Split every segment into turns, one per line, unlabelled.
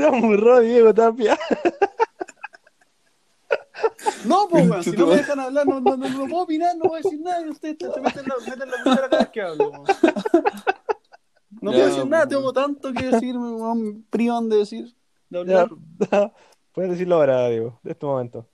Se amurró Diego Tapia.
No, pues, weón, si no me dejan hablar, no, no, no, no puedo opinar, no voy a decir nada y ustedes se meten la, meten la cuchara cada vez que hablo. weón. No
Ya,
puedo decir nada,
weón.
tengo tanto que decir, me weón, privan de decir, de
Ya,
hablar.
Puedes decirlo ahora, Diego, de este momento.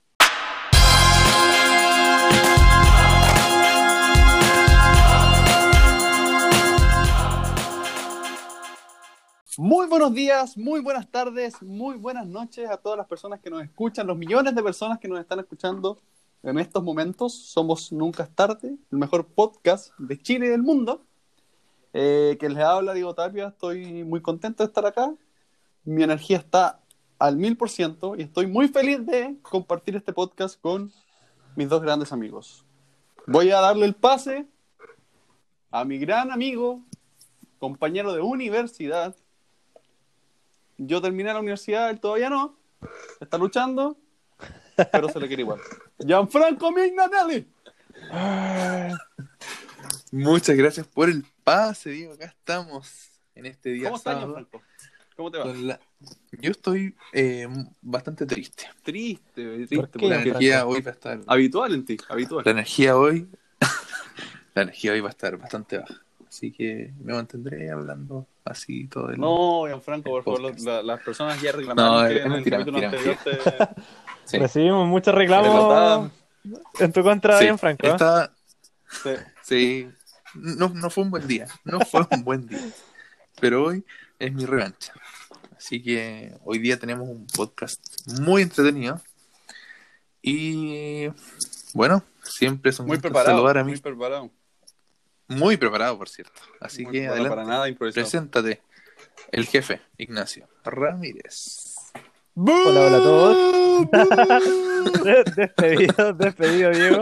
Muy buenos días, muy buenas tardes, muy buenas noches a todas las personas que nos escuchan, los millones de personas que nos están escuchando en estos momentos. Somos Nunca es tarde, el mejor podcast de Chile y del mundo. Eh, que les habla Diego Tapia, estoy muy contento de estar acá. Mi energía está al mil por ciento y estoy muy feliz de compartir este podcast con mis dos grandes amigos. Voy a darle el pase a mi gran amigo, compañero de universidad, yo terminé la universidad, él todavía no. Está luchando, pero se le quiere igual. Gianfranco Mignanelli.
Muchas gracias por el pase, Diego. Acá estamos en este día
¿Cómo estás. Gianfranco? ¿Cómo te va?
la- Yo estoy eh, bastante triste.
Triste,
¿Por
triste.
qué,
La energía
Franco?
hoy va a estar.
Habitual en ti, habitual.
La energía hoy. la energía hoy va a estar bastante baja. Así que me mantendré hablando así todo el.
No, Gianfranco, por favor,
Podcast.
la- las personas ya reclamaron
No,
que
es
en el
mentira,
capítulo
mentira,
anterior te...
Sí.
Recibimos muchos reclamos en tu contra,
Sí,
bien Franco. ¿eh?
esta-
te-
sí. No, no fue un buen día. No fue un buen día. Pero hoy es mi revancha. Así que hoy día tenemos un podcast muy entretenido. Y bueno, siempre es un
Muy
gusto
preparado,
saludar a mí.
muy preparado.
Muy preparado, por cierto. Así
Muy
que adelante.
Para nada improvisado.
Preséntate. El jefe, Ignacio Ramírez.
Hola, hola a todos. despedido, despedido, Diego.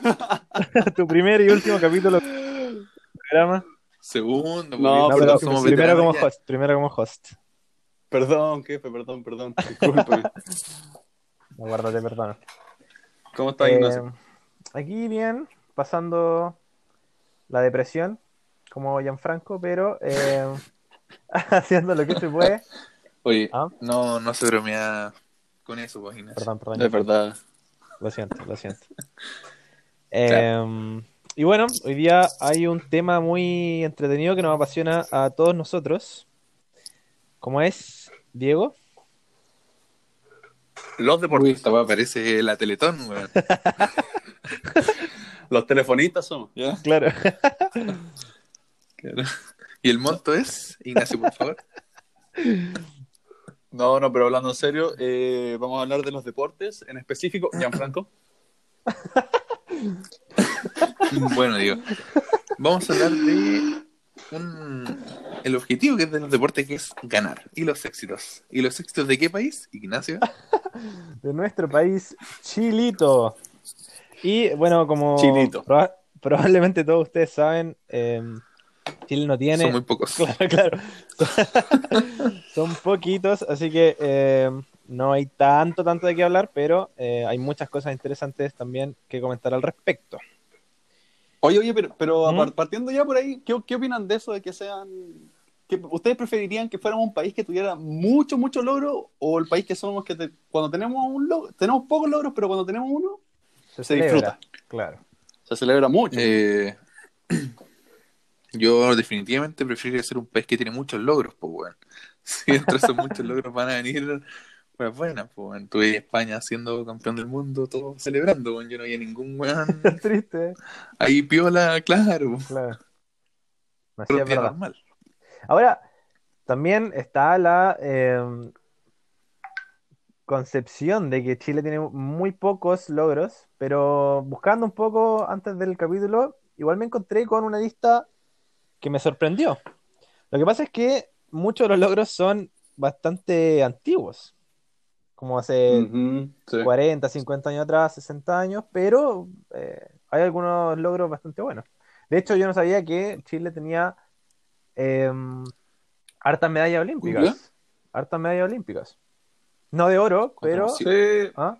tu primer y último capítulo del programa.
Segundo,
No, pero
somos
primero como
ya.
host, primero como host.
Perdón, jefe, perdón, perdón. Disculpe.
Aguárdate, perdón.
¿Cómo estás, Ignacio?
Eh, aquí bien, pasando la depresión, como Gianfranco, pero eh, haciendo lo que se puede.
Oye,
Ah.
no, no se bromea con eso, pues, Ignacio.
Perdón, perdón.
Es verdad.
Lo siento, lo siento. Eh, y bueno, hoy día hay un tema muy entretenido que nos apasiona a todos nosotros. Como es, Diego.
Los
Uy,
deportes.
esta parece la Teletón, weón.
Los telefonistas somos. ¿ya?
Claro.
Claro. Y el monto es, Ignacio, por favor.
No, no, pero hablando en serio, eh, vamos a hablar de los deportes, en específico, Gianfranco.
Bueno, digo, vamos a hablar de un, el objetivo que es de los deportes, que es ganar. Y los éxitos. ¿Y los éxitos de qué país, Ignacio?
De nuestro país, Chilito. Y bueno, como proba- probablemente todos ustedes saben, eh, Chile no tiene.
Son muy pocos.
Claro, claro. Son poquitos, así que eh, no hay tanto, tanto de qué hablar, pero eh, hay muchas cosas interesantes también que comentar al respecto.
Oye, oye, pero, pero
¿Mm?
partiendo ya por ahí, ¿qué, qué opinan de eso de que sean... Que, ¿Ustedes preferirían que fuéramos un país que tuviera mucho, mucho logro o el país que somos que te- cuando tenemos un logro, tenemos pocos logros, pero cuando tenemos uno, Se
celebra,
disfruta.
Claro.
se celebra mucho?
Eh, yo definitivamente preferiría ser un país que tiene muchos logros, pues, weón. Si entre esos muchos logros van a venir, pues buenas, pues, weón. Tuve España siendo campeón del mundo, todo celebrando, weón. Yo no había ningún weón
Triste, ¿eh?
ahí piola, claro.
claro.
Pero
es
normal.
Ahora, también está la eh, concepción de que Chile tiene muy pocos logros, pero buscando un poco antes del capítulo, igual me encontré con una lista que me sorprendió. Lo que pasa es que muchos de los logros son bastante antiguos, como hace
Ujú, sí.
40, 50 años atrás, 60 años, pero eh, hay algunos logros bastante buenos. De hecho, yo no sabía que Chile tenía eh, hartas medallas olímpicas.
¿Ya?
Hartas medallas olímpicas. No de oro, pero...
Sí.
¿Ah?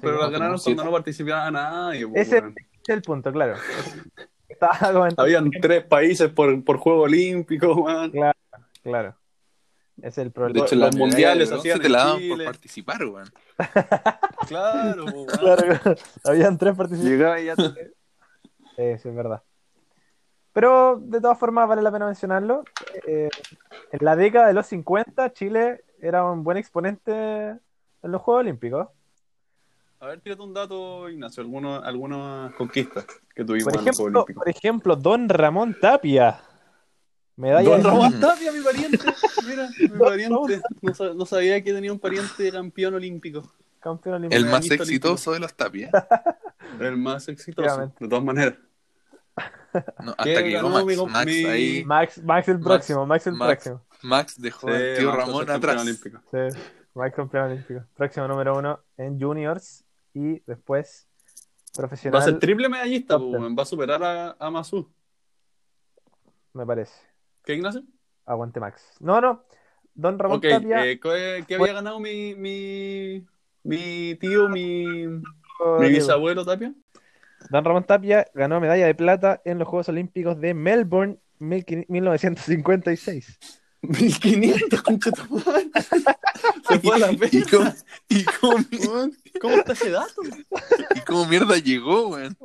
pero
Sí,
las ganaron cuando no participaba nadie. pues,
Ese- es el punto, claro.
Habían tres países por, por juego olímpico, weón.
claro. Ese es el
De
problema.
hecho,
Los mundiales
se
hacían
te la daban por participar, weón.
Claro, weón.
Claro, habían tres participantes.
Llegaba y ya te-
Eh, sí, es verdad. Pero de todas formas vale la pena mencionarlo. Eh, en la década de los 50, Chile era un buen exponente en los Juegos Olímpicos.
A ver, tírate un dato, Ignacio, alguno- algunas conquistas que tuvimos
Por
en los Juegos Olímpicos.
por ejemplo, Don Ramón Tapia. Medalla
Don
de-
Ramón Tapia, mi pariente. Mira, mi
Don
pariente. No, sa- no sabía que tenía un pariente campeón olímpico.
campeón olímpico.
El más exitoso de los Tapia.
El más exitoso, de todas maneras.
No, hasta
¿Qué
que llegó Max. ahí.
Max, Max el
Max-
próximo, Max el
Max.
próximo.
Max dejó al
Sí,
tío Ramón atrás.
olímpico.
Sí, Max campeón olímpico. Próximo número uno en juniors y después profesional,
Va a ser triple medallista, pues, va a superar a, a Masu.
me parece.
¿Qué, Ignacio?
Aguante Max. No, no. Don Ramón Tapia.
eh, ¿qué, qué había ganado mi, mi, mi tío, mi, mi
oh,
bisabuelo Tapia?
Don Ramón Tapia ganó medalla de plata en los Juegos Olímpicos de Melbourne 1956.
1500, concha tu madre. Se fue a la
¿Y
vez.
cómo, y cómo-
¿Cómo está ese dato?
y cómo mierda llegó, weón?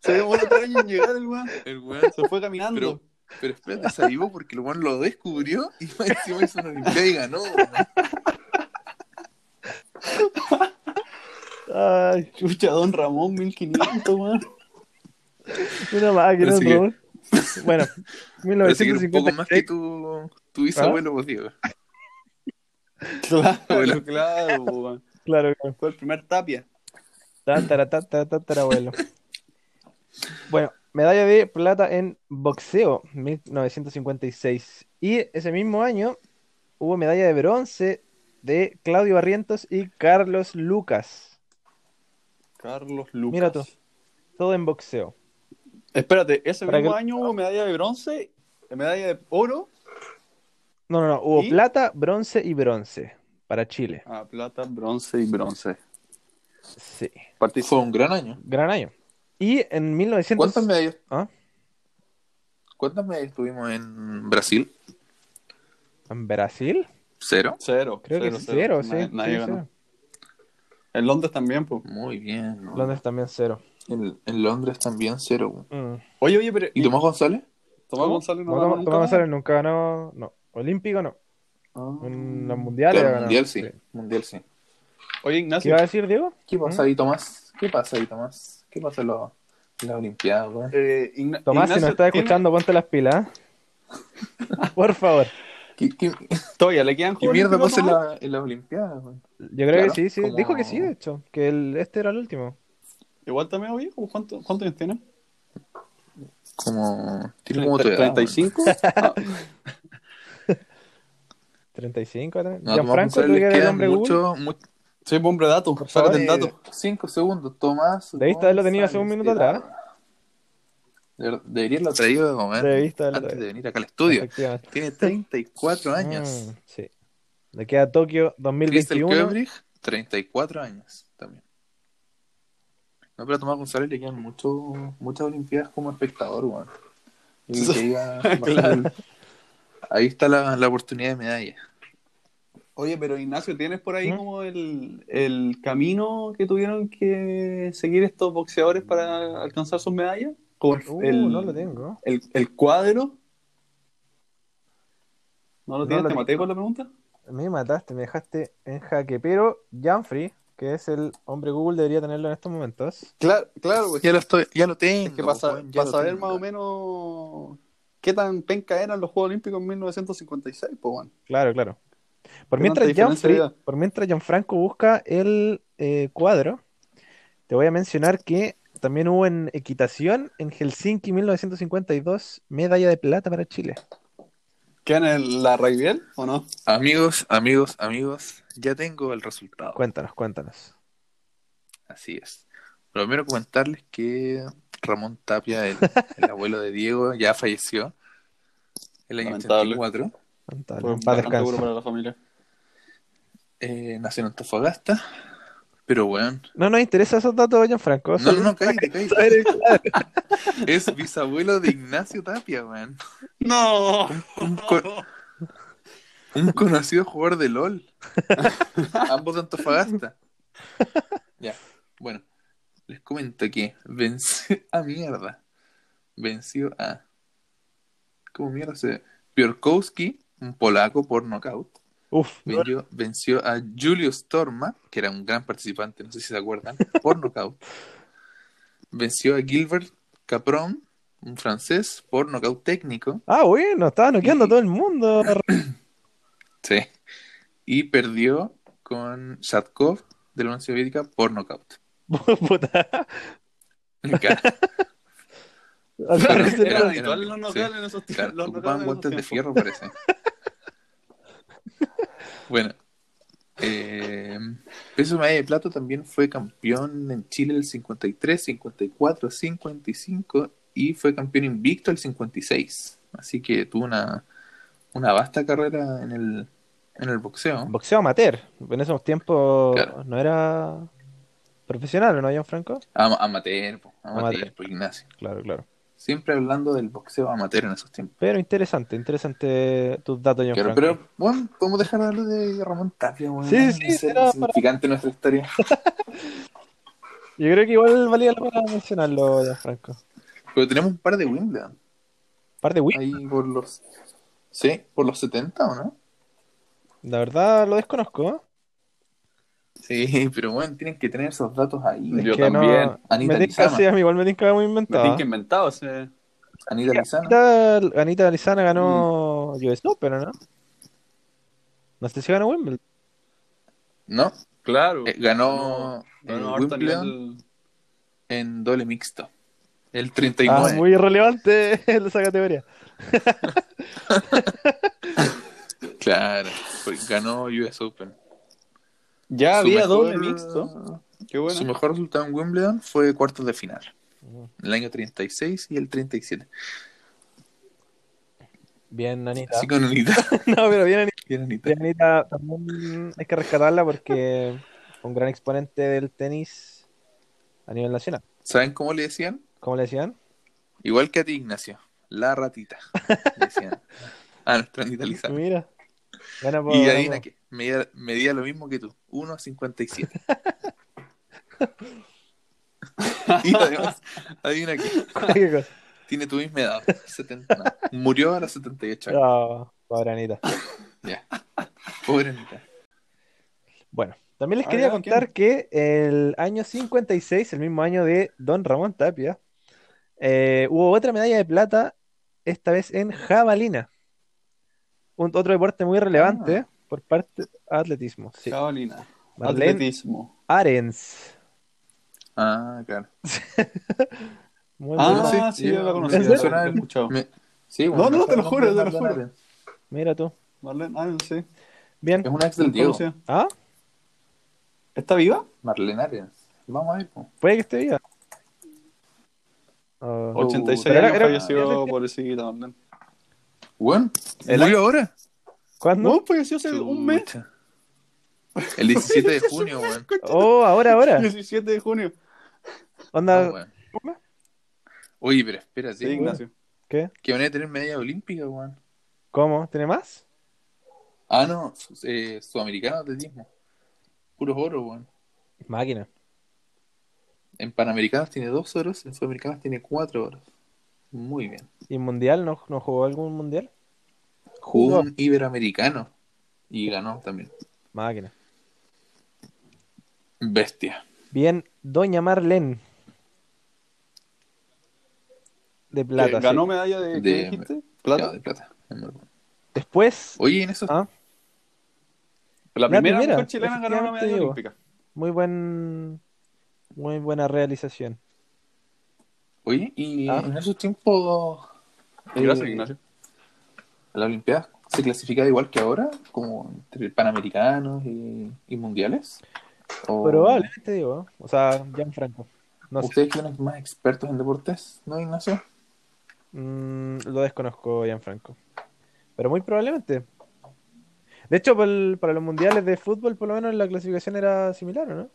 Se demoró tres años en llegar el weón.
El weón.
Se fue caminando.
Pero, pero espérate, se avivó porque el weón lo descubrió y encima hizo una olimpiada y ganó, weón.
Ay,
Chucha, don Ramón, 1500, weón.
una máquina, Ramón. Bueno,
Parece que era un poco más que
1956.
tu, tu bisabuelo, pues, Diego.
Claro,
Bueno.
claro.
Claro, claro.
Fue el primer Tapia.
Tatarabuelo. Bueno, medalla de plata en boxeo, 1956. Y ese mismo año hubo medalla de bronce de Claudio Barrientos y Carlos Lucas.
Carlos Lucas.
Mira tú. Todo en boxeo.
Espérate, ese mismo
que-
año hubo medalla de bronce, medalla de oro.
No, no, no. Hubo
¿Y?
plata, bronce y bronce para Chile.
Ah, plata, bronce y bronce.
Sí.
Participó.
Fue un gran año.
Gran año. Y en 1900...
¿Cuántas medallas?
¿Ah?
¿Cuántas medallas tuvimos en Brasil?
¿En Brasil?
¿Cero?
Cero.
Creo que cero, sí.
Nadie, nadie
sí,
ganó.
cero.
En Londres también, pues.
Muy bien. ¿no?
Londres también cero.
En, en Londres también cero.
Mm.
Oye, oye, pero.
¿Y Tomás González?
Tomás. González no
No,
ganó
Tomás
nunca
Tomás
más?
González nunca ganó. No. Olímpico no.
Ah.
En los mundiales
Claro, mundial sí.
Sí.
Mundial sí.
Oye,
¿Qué
Ignacio.
iba a decir, Diego?
¿Qué pasa ahí, Tomás? ¿Qué pasa ahí, Tomás? ¿Qué pasa en los- Olimpiadas, weón?
eh, Igna-
Tomás, si
Ignacio,
nos estás
¿tiene-
escuchando, ponte las pilas. ¿eh? Por favor.
¿Qué, qué,
Todavía le quedan
qué mierda
Olímpicos
pasa en, la- en las Olimpiadas, weón?
Yo creo
Claro,
que sí, sí.
como-
Dijo que sí, de hecho. Que el, este era el último.
Igual también, oye, ¿cuánto- ¿cuántos años tiene?
Como. Tiene como tu edad, weón.
¿35? Ah,
35. ¿no? Gianfranco, tú que eres el hombre
mucho, mucho,
sí, pues, hombre, dato. Sácate el dato.
Cinco segundos, Tomás.
Debiste haberlo tenido hace un minuto
de
atrás.
De- Debería haberlo traído de momento.
Debiste
antes de
traído.
venir acá al estudio. Tiene 34 años.
Mm, sí. Le queda Tokio
Crystal
2021.
Kebrich, 34 años. No, pero a Tomás González le quedan mucho, muchas Olimpiadas como espectador, weón. Que
Claro.
Ahí está la, la oportunidad de medalla.
Oye, pero Ignacio, ¿tienes por ahí
¿Mm?
como el, el camino que tuvieron que seguir estos boxeadores para alcanzar sus medallas? Como el,
Uh,
el-
no lo tengo.
el- el cuadro. ¿No lo
No
tienes?
lo
¿Te maté con la pregunta?
Me mataste, me dejaste en jaque. Pero Janfrey, que es el hombre Google, debería tenerlo en estos momentos.
Claro, claro, pues.
Ya lo, estoy, ya lo tengo.
Es que para,
ya
para saber
tengo.
más o menos qué tan penca eran los Juegos Olímpicos en 1956, pues bueno.
Claro, claro. Por
¿Qué
mientras,
había?
por mientras Gianfranco busca el eh, cuadro, te voy a mencionar que también hubo en equitación en Helsinki 1952 medalla de plata para Chile.
¿Quedan en la Raibiel o no?
Amigos, amigos, amigos, ya tengo el resultado.
Cuéntanos, cuéntanos.
Así es. Primero comentarles que Ramón Tapia, el, el abuelo de Diego, ya falleció el año
Lamentable.
84.
Contale,
Fue
descanse.
para la familia.
Eh, nació en Antofagasta. Pero bueno,
No nos interesa esos datos, Gianfranco.
no, no, no, cállate, cállate. Es bisabuelo de Ignacio Tapia, weón.
¡No!
¿Cómo, cómo- Un conocido jugador de LOL. Ambos de Antofagasta. Ya, bueno. Les comento que venció a mierda. Venció a. ¿Cómo mierda se.? Piorkowski, un polaco por knockout.
Uf,
Venció, venció a Julius Torma, que era un gran participante, no sé si se acuerdan, por knockout. Venció a Gilbert Capron, un francés, por knockout técnico.
Ah, bueno, estaba noqueando a
Y-
todo el mundo.
Sí. Y perdió con Shatkov de la Unión Soviética por knockout.
Puta.
Era
Era-
habitual
era-
los
sí.
knockouts en esos tiempos.
claro,
los
guantes de fierro, parece. Bueno, eh, peso medalla de plata también fue campeón en Chile el 53, 54, 55 y fue campeón invicto el 56. Así que tuvo una, una vasta carrera en el, en el boxeo.
Boxeo amateur. En esos tiempos
Claro.
no era profesional, ¿no, Franco?
Ama- amateur, amateur,
Amateur.
Ignacio.
Claro, claro.
Siempre hablando del boxeo amateur en esos tiempos.
Pero interesante, interesante tus datos,
Claro,
Gianfranco.
pero, bueno, podemos dejar de hablar de Ramón Tapia, bueno,
Sí, sí,
es
para-
significante nuestra historia.
Yo creo que igual valía la pena mencionarlo, Gianfranco.
Pero tenemos un par de Wimbledon.
Par de Wii.
Ahí por los. Sí, por los 70, ¿o no?
La verdad lo desconozco.
Sí, pero bueno, tienen que tener esos datos ahí.
Es
Yo
que no-
también.
Anita
me tinca,
Lizana.
sí, a mí igual me tinca muy
Me
inventado.
tienen que inventado ese.
Anita Lizana.
Anita, Anita Lizana ganó US Open, ¿o ¿no? No sé si ganó Wimbledon.
No,
Claro.
eh, ganó,
Ganó a
Wimbledon
nivel-
en doble mixto. El
Ah,
39.
muy irrelevante en esa categoría.
Claro, porque ganó US Open.
Ya
Su
había
mejor-
doble mixto. Qué bueno.
Su mejor resultado en Wimbledon fue cuartos de final. El año 36 y el 37.
Bien, Anita.
Así con Anita.
No, pero bien, Anita.
Bien, Anita.
Bien, Anita también hay que rescatarla porque fue un gran exponente del tenis a nivel nacional.
¿Saben cómo le decían?
¿Cómo le decían?
Igual que a ti, Ignacio. La ratita. Le decían. A nuestra Anita Lizana.
Mira. Gana por-
Y adivina qué. Medía, medía lo mismo que tú. 1.57. y además, adivina qué.
¿Qué cosa?
Tiene tu misma edad. 70, no, Murió a los 78 años.
No, pobre Anita.
Ya. Pobre Anita.
Bueno, también les
Ah,
quería contar que el año 56, el mismo año de Don Ramón Tapia, eh, hubo otra medalla de plata, esta vez en jabalina. Un, otro deporte muy relevante por parte de atletismo. Sí.
Jabalina.
Marlene
Atletismo.
Arens.
Ah, claro.
Muy
Ah,
buena.
sí,
yo-
yo la sí, escuchado.
Me- sí,
No, no, te lo juro, te lo juro.
Arens.
Mira tú.
Marlene, ah, sí.
Bien.
Es una ex del Diego.
Ah,
¿Está viva?
Marlene Arens. Vamos a ver. po.
puede que esté viva. Oh.
86
pero era-
años
era-
falleció pobrecita Marlene.
Bueno,
El
¿murió
año-
ahora?
¿Cuándo?
No, falleció hace un mes.
El 17 de junio, weón.
Oh, ahora, ahora.
17 de junio.
Onda,
weón. Oye, pero espérate.
Sí, Ignacio.
¿qué?
Que van a tener medalla olímpica, weón.
¿Cómo? ¿Tiene más?
Ah, no, su- eh, sudamericano de atletismo. Puros oro, weón.
Máquina.
En Panamericanos tiene dos oros, en Sudamericanos tiene cuatro oros. Muy bien.
¿Y mundial? ¿No, no jugó algún mundial?
Jugó un iberoamericano y ganó también.
Máquina.
Bestia.
Bien, Doña Marlene. De plata.
Ganó
sí.
medalla de, ¿Plata?
de.
Después,
Oye, en eso.
Ah.
La
La
primera
primera,
mujer chilena ganó una medalla
digo.
olímpica.
muy buen, muy buena realización.
Oye, y
Ah.
en esos tiempos.
Gracias,
eh,
Ignacio.
¿La Olimpiada se clasificaba igual que ahora? Como entre panamericanos y, y mundiales? ¿O
Probablemente digo, o sea, Gianfranco. No
¿Ustedes que son más expertos en deportes, no, Ignacio?
mm, lo desconozco, Gianfranco. Pero muy probablemente. De hecho, para, el- para los mundiales de fútbol, por lo menos la clasificación era similar, ¿o no?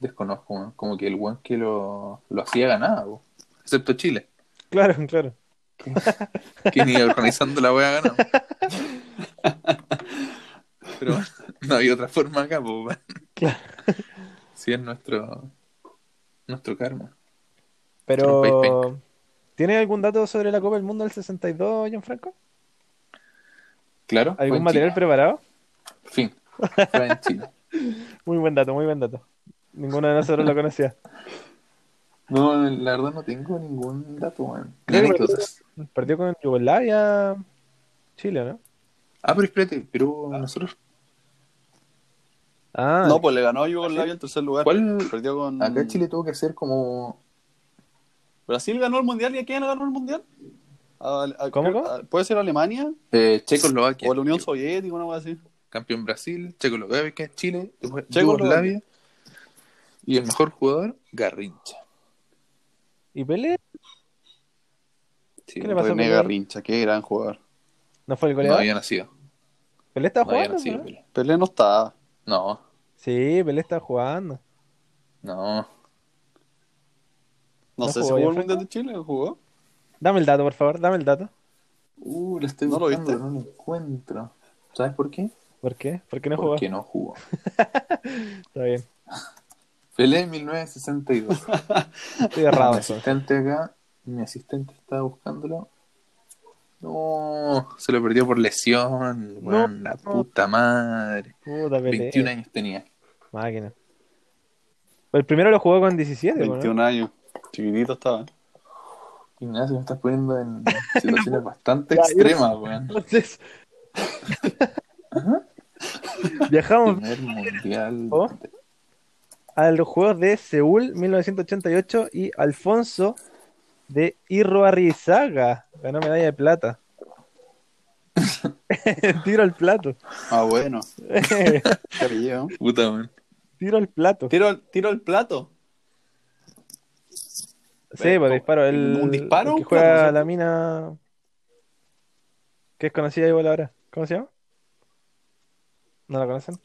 Desconozco, como que el buen que lo, lo hacía ganaba, excepto Chile,
Claro, claro.
Que ni organizando la wea ganaba. Pero no había otra forma acá, pues.
Claro.
Sí, es nuestro, nuestro karma.
Pero, ¿tienes algún dato sobre la Copa del Mundo del 62, Gianfranco?
Claro.
¿Algún material preparado?
Fin. Fue en Chile.
Muy buen dato, muy buen dato. Ninguno de nosotros lo conocía.
No, la verdad no tengo ningún dato,
que
Anécdotas.
Perdió con Yugoslavia, Chile, ¿no?
Ah, pero espérate, pero nosotros,
Ah,
No, pues le ganó a Yugoslavia en tercer lugar.
¿cuál?
Perdió con.
Acá Chile tuvo que hacer como.
Brasil ganó el mundial y a quién ganó el mundial? A- a-
¿Cómo,
¿Puede ser Alemania?
Eh, Checoslovaquia.
¿O la Unión Soviética? Una cosa así.
Campeón Brasil, Checoslovaquia, Chile,
Checoslovaquia.
Yugoslavia. Y el mejor jugador, Garrincha.
¿y Pelé?
Sí,
¿Qué le pasó
René
Pelé?
Garrincha, qué gran jugador.
¿No fue el
no
goleador?
había nacido.
¿Pelé estaba
No había
jugando?
nacido,
¿no?
Pelé.
Pelé no estaba.
No,
Sí, Pelé estaba jugando.
no.
No,
¿No
sé si
jugó
el mundial de Chile o jugó.
Dame el dato, por favor, dame el dato.
Uh, lo estoy
¿No lo
buscando,
viste?
pero no lo encuentro. ¿Sabes por qué?
¿Por qué? ¿Por qué no jugó?
Porque no jugó.
Está bien.
Pelé en 1962.
Estoy errado.
asistente acá, mi asistente estaba buscándolo. No, se lo perdió por lesión. weón, la puta madre.
Puta Pelé.
21 años tenía.
Máquina. El primero lo jugó con 17, ¿no?
21 años. Chiquitito estaba.
Ignacio, me estás poniendo en situaciones bastante extremas, weón.
Entonces. Viajamos
Primer mundial.
¿Oh? a los Juegos de Seúl 1988 y Alfonso de Irroarrizaga ganó medalla de plata. Tiro al plato.
Ah, bueno.
Puta, weón.
Tiro al plato.
Tiro, al- tiro al plato.
Sí, pues disparo. El,
¿Un disparo?
el que juega
plato,
la mina. Que es conocida igual ahora. ¿Cómo se llama? ¿No la conocen?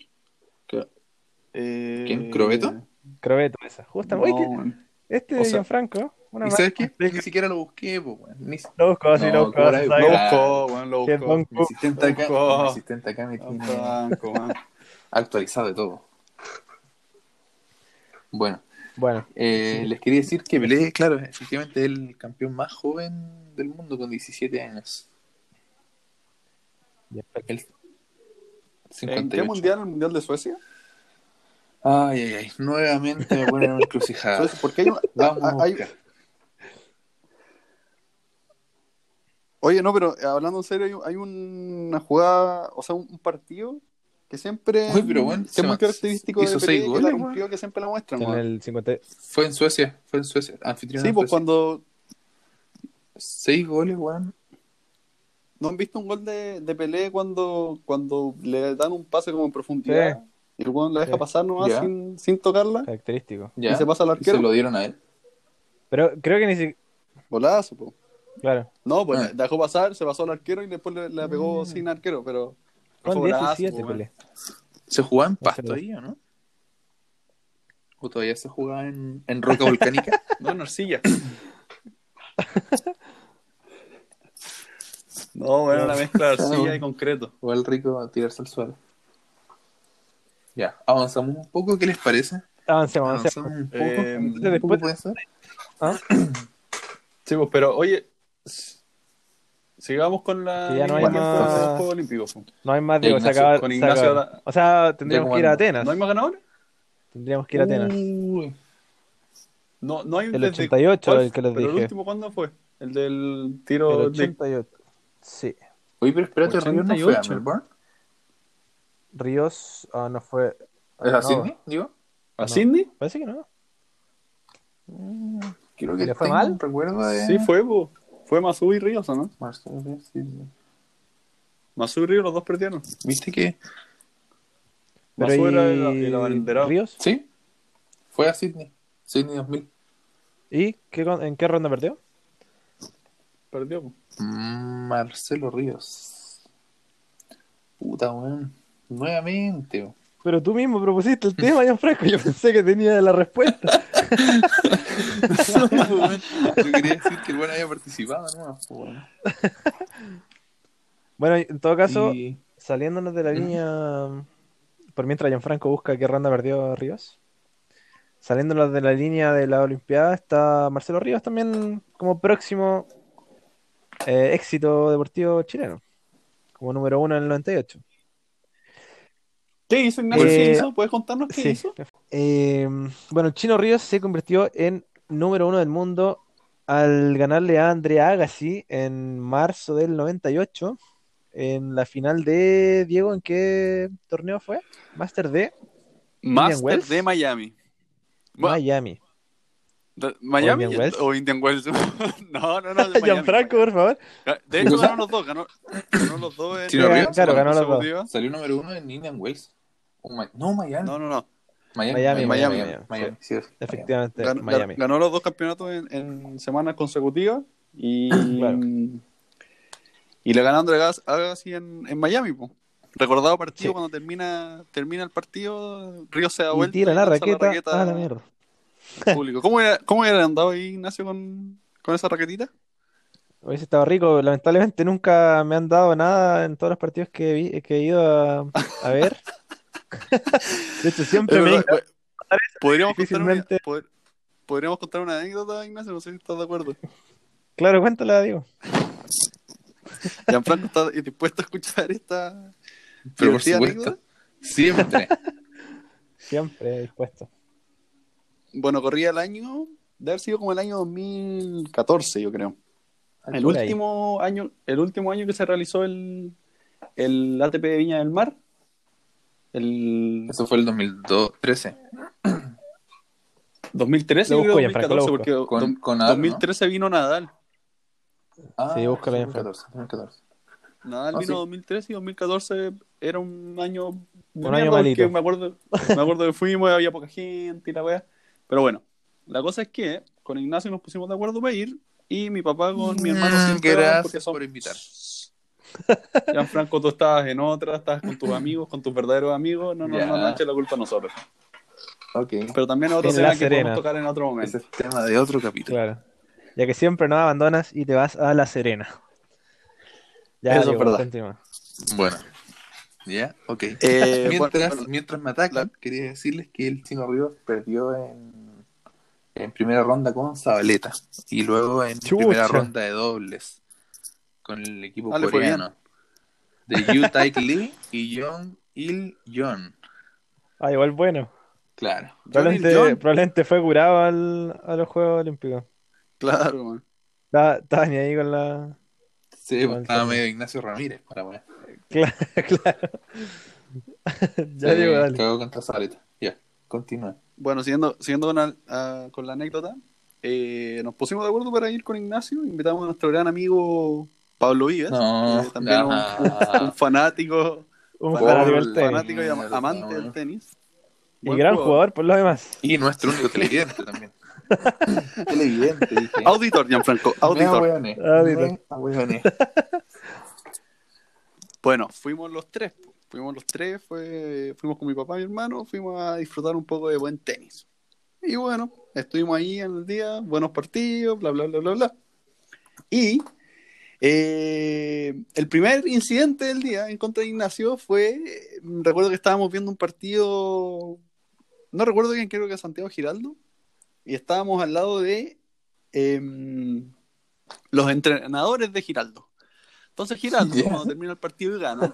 Eh,
¿Quién? ¿Crobeto?
Crobeto, esa. Justamente.
No,
este
O
de
sea,
Gianfranco. Una
¿Y sabes qué? Ni siquiera lo busqué, pues, weón. Ni...
Lo buscó, sí,
No,
lo buscó.
por
Lo
por
buscó, weón, lo buscó.
Mi asistente acá, mi asistente acá me tiene
weón.
actualizado de todo. Bueno,
Bueno,
eh, les quería decir que Pelé, claro, efectivamente es el campeón más joven del mundo con 17 años. El
¿En
58.
qué mundial? ¿El mundial de Suecia?
Ay, ay, ay. Nuevamente me ponen en una encrucijada.
Suecia, Porque hay,
a
hay- Oye, no, pero eh, hablando en serio, hay, hay una jugada, o sea, un, un partido que siempre
Uy, pero bueno,
que es muy característico
hizo
de
seis
que
goles,
la
weón.
rompió, que siempre la muestran,
en
weón.
el 50.
Fue en Suecia, fue en Suecia. Anfitrión
Sí,
en
pues
Suecia.
cuando
Seis goles, weón.
¿no han visto un gol de, de Pelé cuando, cuando le dan un pase como en profundidad
Sí.
y el weón la deja
Sí.
pasar nomás
Ya.
sin, sin tocarla
Característico.
Y se pasa al
Y
arquero?
se lo dieron a él.
Pero creo que ni siquiera.
Golazo, po.
Claro.
No, pues
Ah.
la dejó pasar, se pasó al arquero y después le, la pegó
Mm.
sin arquero, pero
Con
fue golazo,
17,
po, weón.
Pelé.
¿Se jugaba en pasto ahí o no? ¿O todavía se jugaba en, en roca volcánica?
No, en arcilla. no, bueno, una mezcla de arcilla y concreto.
¿O el rico tirarse al suelo? Ya, avanzamos un poco, ¿qué les parece?
Avancemos, avancemos.
Avanzamos un poco.
Eh,
¿Un
después-
poco puede ser?
¿Ah?
Sí, pues, pero oye, sigamos con la
Que ya no hay más-
Juegos Olímpicos.
No hay más
Ya,
de se
Ignacio,
acaba-
con
se
Ignacio
acaba.
ahora-
O sea, tendríamos que ir a Atenas.
¿No hay más ganadores?
Tendríamos que ir a Atenas.
Uy,
No, no hay
El
desde-
88,
¿cuál-
el que les
pero el
dije.
último cuándo fue? El del tiro
El
de
88. Sí.
Oye, pero espérate, Río no fue a
88.
Melbourne.
Ríos ah, no fue.
¿Es a
no,
Sydney? Digo.
a
No.
Sydney.
Parece que no.
Creo que
¿Le fue mal?
un recuerdo de...
Sí, fue, po. Fue Mazú y Ríos, ¿o no?
Marcelo Ríos, Sydney.
Mazú y Ríos los dos perdieron.
¿Viste que
Pero
Mazú era el,
¿y
el abanderado.
Ríos?
sí? Fue a Sydney. Sydney 2000.
¿Y qué, en qué ronda perdió?
Perdió.
Mm, Marcelo Ríos. Puta, weón. Nuevamente, weón.
Pero tú mismo propusiste el tema, Gianfranco. Yo pensé que tenía la respuesta.
Yo quería decir que el buen había participado, ¿no? Weón.
Bueno, en todo caso,
Y-
saliéndonos de la línea, por mientras Gianfranco busca qué ronda perdió Ríos, saliéndonos de la línea de la Olimpiada, está Marcelo Ríos también como próximo eh, éxito deportivo chileno, como número uno en el 98.
¿Qué hizo Ignacio?
Eh,
¿Qué hizo? ¿Puedes contarnos qué
Sí.
hizo?
Eh, bueno, Chino Ríos se convirtió en número uno del mundo al ganarle a Andrea Agassi en marzo del 98 en la final de Diego, ¿en qué torneo fue? Master de
Master de Miami. Bueno,
Miami.
o Indian Wells? no, no, no. Miami.
Gianfranco, por favor.
De hecho, ganó los dos. Ganó, ganó los dos en
Ríos,
claro, ganó los dos.
Salió número uno en Indian Wells. Oh, my- No, Miami.
No, no, no.
Miami,
Miami,
Miami,
Miami,
Miami, Miami, sí, es
Efectivamente,
Gan- gan-
Miami.
Ganó los dos campeonatos en, en semanas consecutivas y,
Claro.
y le ganó André Gas- Agassi en, en Miami. po. Recordado partido
Sí.
cuando termina termina el partido, Río se da
Y
vuelta
tira
y
la
lanza
raqueta a la mierda.
público. ¿Cómo era, cómo era andado ahí, Ignacio, con, con esa raquetita?
Hubiese estado rico. Lamentablemente nunca me han dado nada en todos los partidos que, vi- que he ido a, a ver. De hecho, siempre me
po- podríamos, contar una, pod- podríamos contar una anécdota, Ignacio, no sé si estás de acuerdo.
Claro, cuéntala, digo.
Gianfranco está dispuesto a escuchar esta
Pero por supuesto.
anécdota.
Siempre.
Siempre dispuesto.
Bueno, corría el año, debe haber sido como el año 2014, yo creo. El
Por ahí.
último año, el último año que se realizó el, el ATP de Viña del Mar. El
Eso fue el 2013.
2013
Lo
yo creo
busco, Gianfranco,
2014,
lo
porque
Con, con Nadal,
2013 vino Nadal.
¿no?
Sí, búscalo en
2014, 2014.
Nadal
Ah,
vino
sí.
2013 y 2014 era un año de
Un año malito.
Me acuerdo, me acuerdo que fuimos había poca gente y la wea. Pero bueno, la cosa es que con Ignacio nos pusimos de acuerdo para ir y mi papá con mi hermano
Mm,
siempre porque son-
por invitar.
Gianfranco, tú estabas en otra, estabas con tus amigos, con tus verdaderos amigos. No, no,
Ya.
no, no eches la culpa a nosotros. Pero también es otro tema que
Serena.
podemos tocar en otro momento.
Ese es tema de otro capítulo.
Claro. Ya que siempre nos abandonas y te vas a La Serena. Ya,
Eso es verdad.
continúa.
Bueno. ¿Ya? Ok.
Eh,
mientras,
bueno,
mientras me atacan, quería decirles que el Chino Ríos perdió en, en primera ronda con Zabaleta y luego en
Chucha.
primera ronda de dobles con el equipo
Ah, le fue
coreano de Yu Taek Lee y Jong Il Yon.
Ah, igual bueno.
Claro.
Probablemente,
John.
probablemente fue curado al- a los Juegos Olímpicos.
Claro, man.
Estaba, ni ahí con la.
Sí,
Con
pues,
el
estaba medio Ignacio Ramírez para weá.
Claro, claro. Ya
Se
digo, dale.
contra Zabaleta. Ya, continúa.
Bueno, siguiendo, siguiendo con, la- ah, con la anécdota, eh, nos pusimos de acuerdo para ir con Ignacio. Invitamos a nuestro gran amigo Pablo Vives,
No,
también un,
ajá.
un fanático,
Un fanático del
fanático y am- amante del tenis.
Y
Buen
gran jugador por lo demás.
Y nuestro único televidente también. televidente, dije.
Auditor, Gianfranco, auditor.
Auditor.
Bueno, fuimos los tres. Fuimos los tres, fue, fuimos con mi papá y mi hermano, fuimos a disfrutar un poco de buen tenis. Y bueno, estuvimos ahí en el día, buenos partidos, bla, bla, bla, bla, bla. Y eh, el primer incidente del día en contra de Ignacio fue, recuerdo que estábamos viendo un partido, no recuerdo bien, creo que Santiago Giraldo, y estábamos al lado de em, los entrenadores de Giraldo. Entonces Giraldo,
Ya.
cuando termina el partido y gana,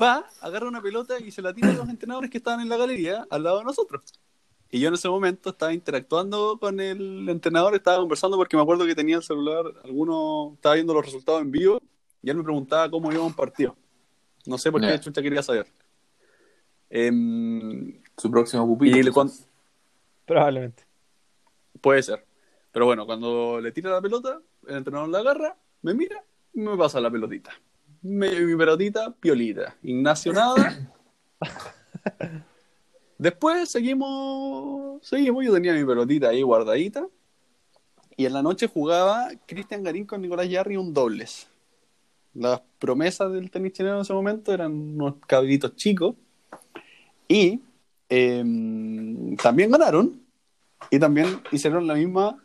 va, agarra una pelota y se la tira a los entrenadores que estaban en la galería al lado de nosotros. Y yo en ese momento estaba interactuando con el entrenador, estaba conversando porque me acuerdo que tenía el celular, alguno estaba viendo los resultados en vivo y él me preguntaba cómo iba un partido. No sé por qué
Ya.
chucha quería saber. Em,
Su próximo pupilo.
Y le cuan-
Probablemente.
puede ser. Pero bueno, cuando le tira la pelota, el entrenador la agarra, me mira y me pasa la pelotita. Me, mi pelotita, piolita. Ignacio nada. Después seguimos, seguimos, yo tenía mi pelotita ahí guardadita. Y en la noche jugaba Cristian Garín con Nicolás Yarri un dobles. Las promesas del tenis chileno en ese momento eran unos cabritos chicos. Y em, también ganaron. Y también hicieron la misma,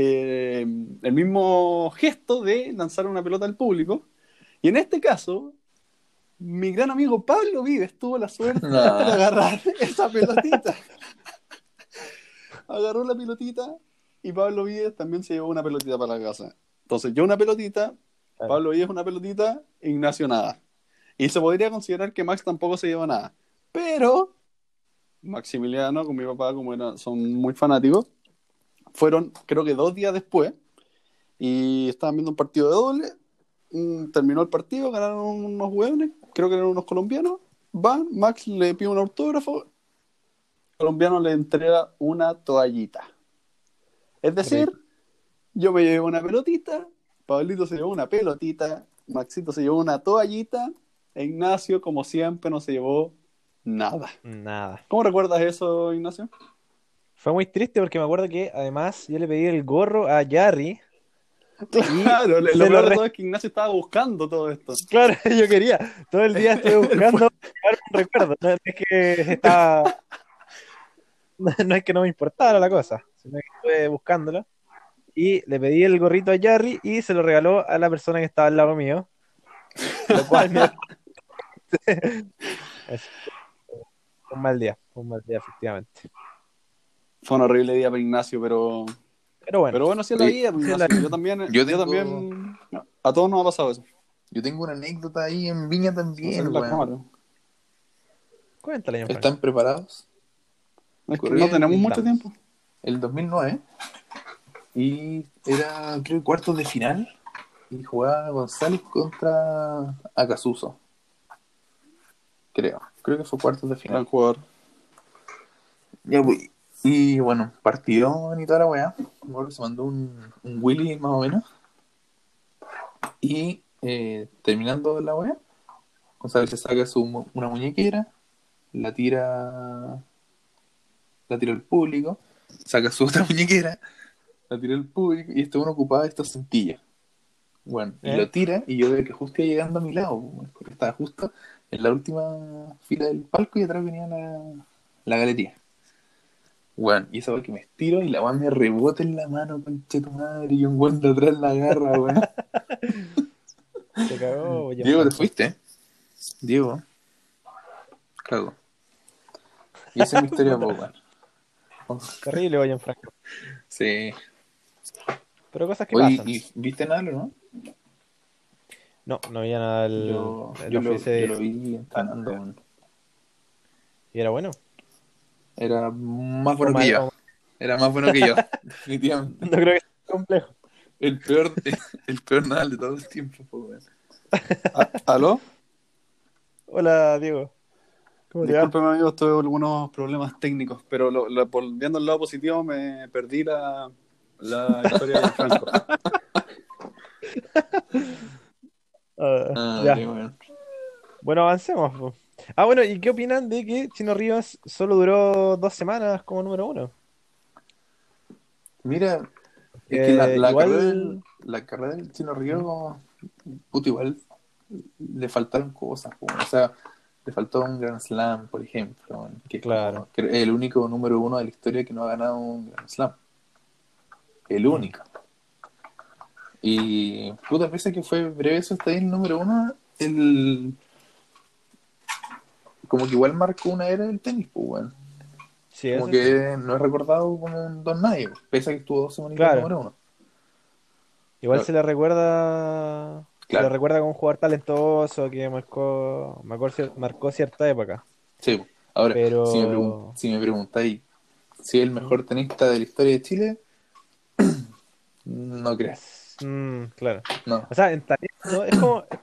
eh, el mismo gesto de lanzar una pelota al público. Y en este caso, mi gran amigo Pablo Vives tuvo la suerte
No.
de agarrar esa pelotita. Agarró la pelotita y Pablo Vives también se llevó una pelotita para la casa. Entonces, yo una pelotita,
Claro.
Pablo Vives una pelotita, Ignacio nada. Y se podría considerar que Max tampoco se llevó nada. Pero Maximiliano, con mi papá, como era- son muy fanáticos, fueron creo que dos días después y estaban viendo un partido de doble. mm, Terminó el partido, ganaron unos hueones, creo que eran unos colombianos. Van, Max le pide un autógrafo, el colombiano le entrega una toallita. Es decir, yo me llevé una pelotita, Pablito se llevó una pelotita, Maxito se llevó una toallita, e Ignacio, como siempre, no se llevó nada.
Nada.
¿Cómo recuerdas eso, Ignacio?
Fue muy triste porque me acuerdo que además yo le pedí el gorro a Jarry.
Claro, lo peor de todo es que Ignacio estaba buscando todo esto.
Claro, yo quería. Todo el día estuve buscando un recuerdo. No es que estaba. No, es que no me importara la cosa, sino que estuve buscándolo. Y le pedí el gorrito a Jarry y se lo regaló a la persona que estaba al lado mío. Lo cual me. Un mal día, fue un mal día, efectivamente.
Fue un horrible día para Ignacio, pero
Pero bueno,
pero bueno, así es la vida. pues,
sí
Ignacio. Yo también,
Yo
también, a todos nos ha pasado eso.
Yo tengo una anécdota ahí en Viña también,
en la
weón.
cámara.
cuéntale.
¿Están preparados?
Es que
Corría
no tenemos mucho tiempo.
El 2009. Y era, creo, cuartos de final. Y jugaba González contra Acasuso. Creo. Creo que fue cuartos de
Gran
final.
jugador.
Ya, pues, y bueno, partidón y toda la weá. Se mandó un, un Willy más o menos. Y eh, terminando la weá, González se saca su, una muñequera, la tira la tira al público, saca su otra muñequera, la tira al público y este uno ocupaba esta cintilla. Bueno, y
¿Eh?
lo tira y yo veo que justo iba llegando a mi lado, pues, porque estaba justo en la última fila del palco y atrás venía la, la galería. Bueno, y esa vez que me estiro y la weá me rebota en la mano, conche tu madre, y un weón de atrás la agarra, weón.
Se cagó,
Diego, te fuiste. Diego. Cago. Y esa es mi historia, po, weón.
Terrible, oye, Franco.
Sí.
Pero cosas que
Oye,
pasan.
¿y viste nada, no?
No, no había nada del,
Yo, yo, lo, yo lo vi entrenando, weón.
Y era bueno.
Era más bueno que yo. Era más bueno que yo, definitivamente.
No creo que sea complejo.
El peor, el peor Nadal de todo el tiempo.
Ah, ¿Aló?
Hola, Diego. ¿Cómo
amigos, tuve algunos problemas técnicos, pero lo, lo- por- viendo el lado positivo me perdí la, la historia de Franco.
Ah,
Ah,
ya. Bueno, avancemos. po. Ah, bueno, ¿y qué opinan de que Chino Ríos solo duró dos semanas como número uno?
Mira, es que la,
Eh,
la
igual-
carrera del, la carrera del Chino Río, puto, igual le faltaron cosas, o sea, le faltó un Grand Slam, por ejemplo, que
Claro.
es el único número uno de la historia que no ha ganado un Grand Slam. El único. Y, puta, pese que fue breve eso está ahí el número uno, el... Como que igual marcó una era del tenis, pues.
Sí,
Como que no es recordado como un Don Nadie, pese a que estuvo dos semanas
Claro.
número uno.
Igual
Claro.
se le recuerda. Se le recuerda como un jugador talentoso que marcó, marcó, marcó cierta época.
Sí, ahora,
Pero-
si, me pregun- si me preguntáis si es el mejor tenista de la historia de Chile, no creo.
Mm, claro.
No,
O sea, en talento es como, es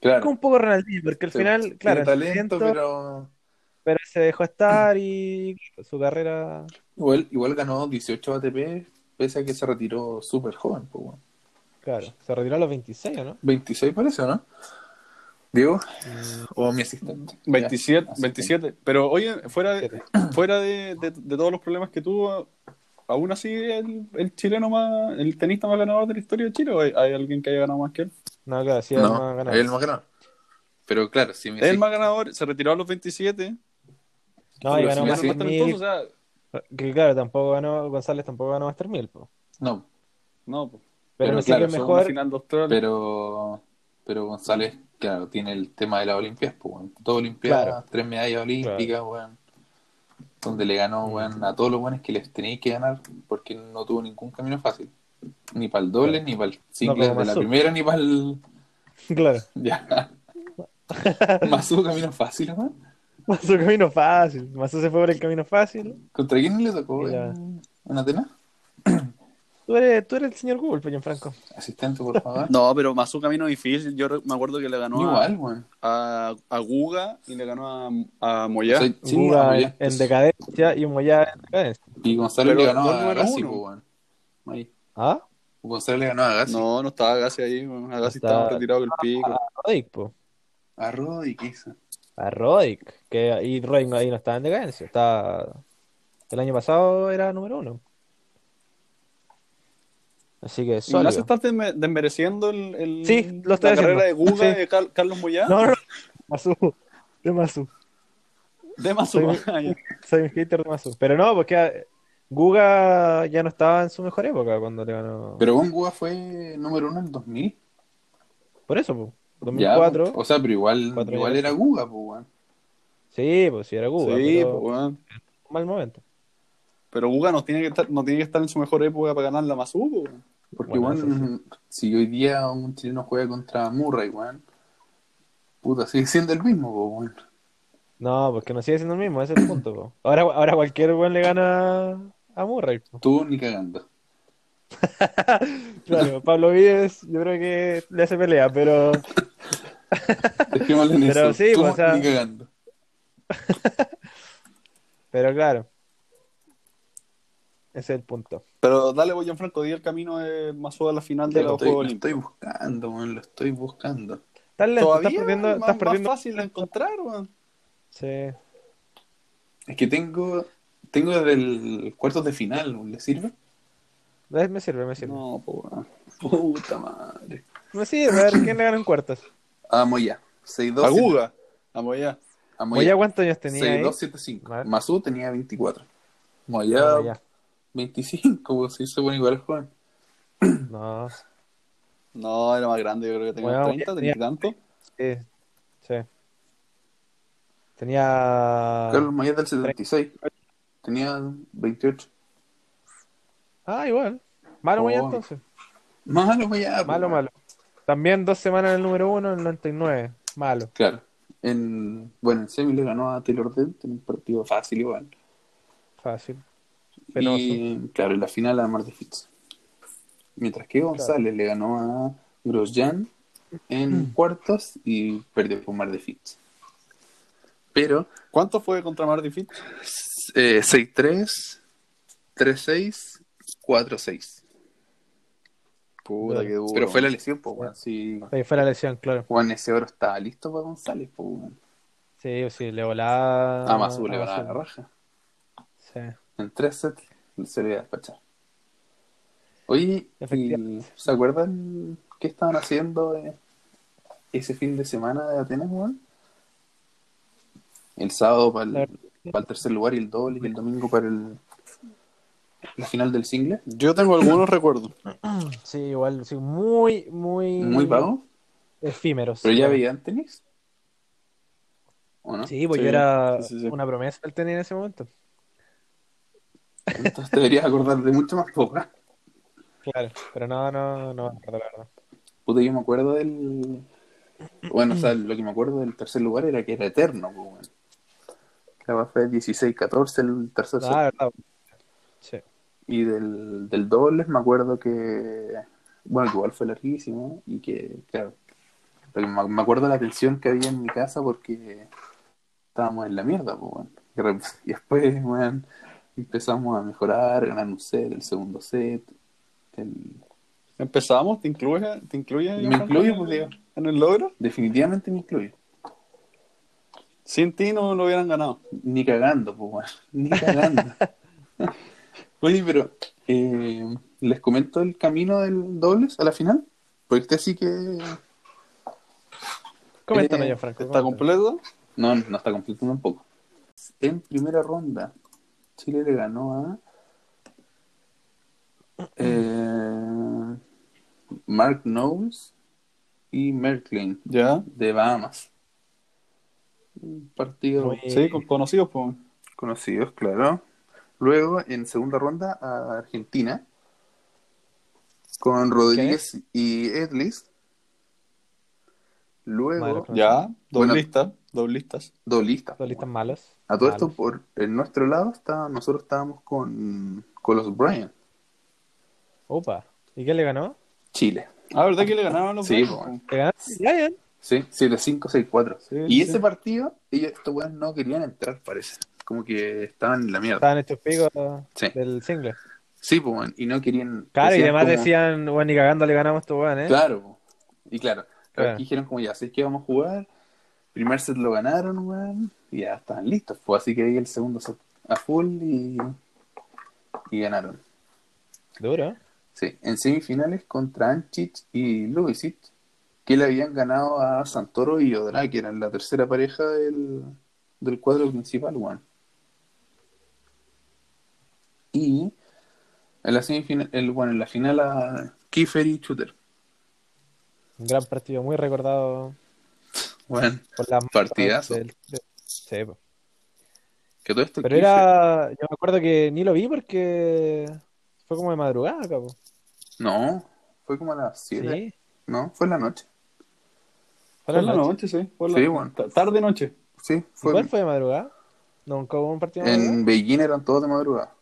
como un poco Ronaldinho. Es
claro.
como un poco Ronaldinho, porque al
Sí,
final,
tiene
claro, en
talento, pero
pero se dejó estar y su carrera.
igual, igual ganó 18 ATP, pese a que se retiró súper joven. Pues, bueno.
Claro, se retiró a los 26, ¿o no?
26 parece, ¿o no? Diego,
Mm,
o mi asistente.
27,
Ya, así
27. Pero oye, fuera de, fuera de, de- de todos los problemas que tuvo, ¿aún así el, el chileno más, el tenista más ganador de la historia de Chile o hay, hay alguien que haya ganado más que él?
No, claro, sí,
No,
él no ha ganado.
es el más ganador. Pero claro, si me
El más ganador, se retiró a los 27.
No, y
pero
ganó
si me
más
más o sea,
Que claro, tampoco ganó, González tampoco ganó Master 1000, po.
No,
no, pues,
Pero,
Pero
no sé
claro,
mejor.
final de
pero, pero González claro, tiene el tema de las Olimpiadas, pues. Dos Olimpiadas,
Claro.
tres medallas olímpicas, weón. Donde le ganó, weón, a todos los buenos que les tenía que ganar porque no tuvo ningún camino fácil. Ni para el doble,
Claro.
ni para el single
como
de la
Masu.
primera, ni para el.
Claro.
Ya. Más hubo camino fácil, weón.
Pasó camino fácil. Masu se fue por el camino fácil.
¿Contra quién le tocó
Mira.
en, en Atenas?
Tú eres, tú eres el señor Google, pues, Franco.
Asistente, por favor.
No, pero más su camino difícil. Yo me acuerdo que le ganó a,
Igual,
a, a Guga y le ganó a, a
O
Moyá.
sea, sí,
Guga
a
en,
Moyá.
en decadencia y Moyá en decadencia.
Y Gonzalo
Pero
le ganó a weón. Ahí.
¿Ah?
Gonzalo le ganó a Gassi.
No, no estaba Gassi ahí. weón. A Gassi
Está-
estaba retirado del pico.
A Rodic, pues.
A Rodi, ¿qué hizo?
A Rodic. Que ahí Rodic ahí no estaba en decadencia. Estaba... El año pasado era número uno. Así que
Ignacio,
sólido.
¿estás desme- desmereciendo el, el-
Sí, lo estoy
la carrera de. Guga
Sí.
y de Car- Carlos Moyá?
No, no, no. Masu. De Masu.
De Masu.
Soy-
Ah.
Soy un hater de Masu. Pero no, porque ah, Guga ya no estaba en su mejor época cuando le ganó.
Pero Gon Guga fue número uno en 2000.
Por eso, pues.
Ya,
2004.
o sea, pero igual, igual era Guga, pues, weón.
Sí, pues sí era Guga.
Sí,
pero
pues, weón.
mal momento.
Pero Guga no tiene, que estar, no tiene que estar en su mejor época para ganar la pues, weón.
Porque,
Bueno,
weón, si hoy día un chileno juega contra Murray, weón, puta, sigue siendo el mismo, pues, weón.
No, porque no sigue siendo el mismo, ese es el punto. po. Ahora, ahora cualquier buen le gana a Murray.
Tú ni cagando.
Claro, Pablo Vides, yo creo que le hace pelea, pero
Dejémosle en
Pero
eso.
sí,
Tú
pues, o sea-
ni cagando.
pero claro. Ese es el punto.
Pero dale, voy Franco, di el camino de Masu a la final de
Lo
los
estoy,
Juegos
lo estoy buscando, weón, lo estoy buscando.
Estás lento,
Todavía
estás perdiendo,
es
estás
más,
perdiendo.
más fácil de encontrar, weón.
Sí.
Es que tengo, tengo desde el cuartos de final, ¿le sirve?
Eh, Me sirve, me sirve.
No, weón.
Puta madre.
Me sirve, a ver quién le gana en cuartos.
A Moya. 6-2.
A Guga. A Moyá.
A
Oye,
Moya.
¿cuántos años tenía ahí?
6-2-7-5.
Vale.
Masú tenía 24.
No,
Moya,
ya.
25, pues sí, se pone igual el joven.
No,
No, era más grande, yo creo que tenía
Bueno,
30, tenía tanto.
sí. Sí. Tenía.
Carlos Moya del 76. Tenía 28.
Ah, igual. Malo, muy
Oh.
entonces.
Malo, Moya.
Malo, malo. También dos semanas en el número uno, en el 99. Malo.
Claro. En, bueno, en semi le ganó a Taylor Dent en un partido fácil igual.
Fácil. Penoso.
Y claro, en la final a Mar de Fitz. Mientras que González le ganó a Grosjean en cuartos y perdió con Mar de Fitz. Pero
¿Cuánto fue contra Marty Fitz?
Eh, 6-3, 3-6, 4-6.
Puta, qué duro.
Pero fue la lesión, pues, weón. Sí,
Ahí fue la lesión, claro.
Juan, ese oro estaba listo para González, pues, weón.
Sí, sí, le volaba.
A Mazú le
a
ganaba
Mazú.
la raja.
Sí.
En tres sets se le iba a despachar. Oye, ¿y
Efectivamente.
¿se acuerdan qué estaban haciendo eh, ese fin de semana de Atenas, weón? El sábado para el, para el tercer lugar y el doble, y el domingo para el la final del single.
Yo tengo algunos recuerdos.
Sí, igual, sí, muy, muy.
Muy vago.
Efímeros.
Pero ya veían tenis. ¿O no?
Sí, pues
Sí,
yo era
sí, sí, sí.
una promesa el tenis en ese momento.
Entonces te deberías acordar de mucho más poca.
Claro, pero no, no, no, me acuerdo, la verdad.
Puta, yo me acuerdo del. Bueno, o sea, lo que me acuerdo del tercer lugar era que era eterno, pues. La fue 16-14 el tercer set.
Ah, verdad. Sí.
Y del, del dobles me acuerdo que, bueno, que igual fue larguísimo y que, claro, me acuerdo la tensión que había en mi casa porque estábamos en la mierda, pues, weón. Y después, weón, empezamos a mejorar, ganar un set, el segundo set, el...
Empezamos, ¿te incluye? ¿Te incluye
Me incluye, pues, digo,
en el logro?
definitivamente me incluye.
Sin ti no lo hubieran ganado.
Ni cagando, pues. Ni cagando. Oye, pero eh, les comento el camino del dobles a la final. Porque este sí que
Coméntanos
Eh,
ya, Franco.
¿Está completo?
No, no está completo tampoco. En primera ronda, Chile le ganó a eh, Mark Knowles y Merklin
Ya.
de Bahamas. Un partido
Muy-
Sí, con- conocidos, pues.
conocidos, claro. Luego, en segunda ronda, a Argentina, con Rodríguez y Edlis. Luego.
Ya,
Bueno.
doblistas, doblistas.
Dolista.
Dos listas malos.
A todo esto, por en nuestro lado, está, nosotros estábamos con, con los Bryant,
Opa. ¿Y qué le ganó?
Chile.
Ah, ¿verdad que le ganaban los
Sí?
Le ganó Lion.
Sí, 7-5, 6-4.
Sí,
y
sí.
ese partido, ellos, estos weones no querían entrar, parece. Como que estaban en la mierda.
Estaban estos picos
Sí.
del single.
Sí, pues, weón, y no querían.
Claro, y además
como-
decían, bueno, ni cagando le ganamos a estos weón, ¿eh?
Claro, po. y claro.
Claro.
Aquí dijeron como ya, así es que vamos a jugar. Primer set lo ganaron, weón. Y ya estaban listos. Fue así que ahí el segundo set a full y, y ganaron.
Duro.
Sí, en semifinales contra Anchich y Lubisic, que le habían ganado a Santoro y Odra, que eran la tercera pareja del, del cuadro principal, weón. Y en la semifinal, el, bueno, en la final a Kiefer y Shooter.
Un gran partido, muy recordado
Bueno,
por las
Partidazo.
del- del- Sí, po.
que todo esto
Pero
Kiefer-
era. Yo me acuerdo que ni lo vi porque fue como de madrugada, cabrón.
No, fue como a las 7.
Sí.
No, fue en la noche.
Fue en la noche.
noche, sí. Fue
Sí,
la...
bueno.
ta- Tarde-noche.
Sí, fue.
¿Cuál fue de madrugada? ¿Nunca hubo un partido de
En? Beijing eran todos de madrugada.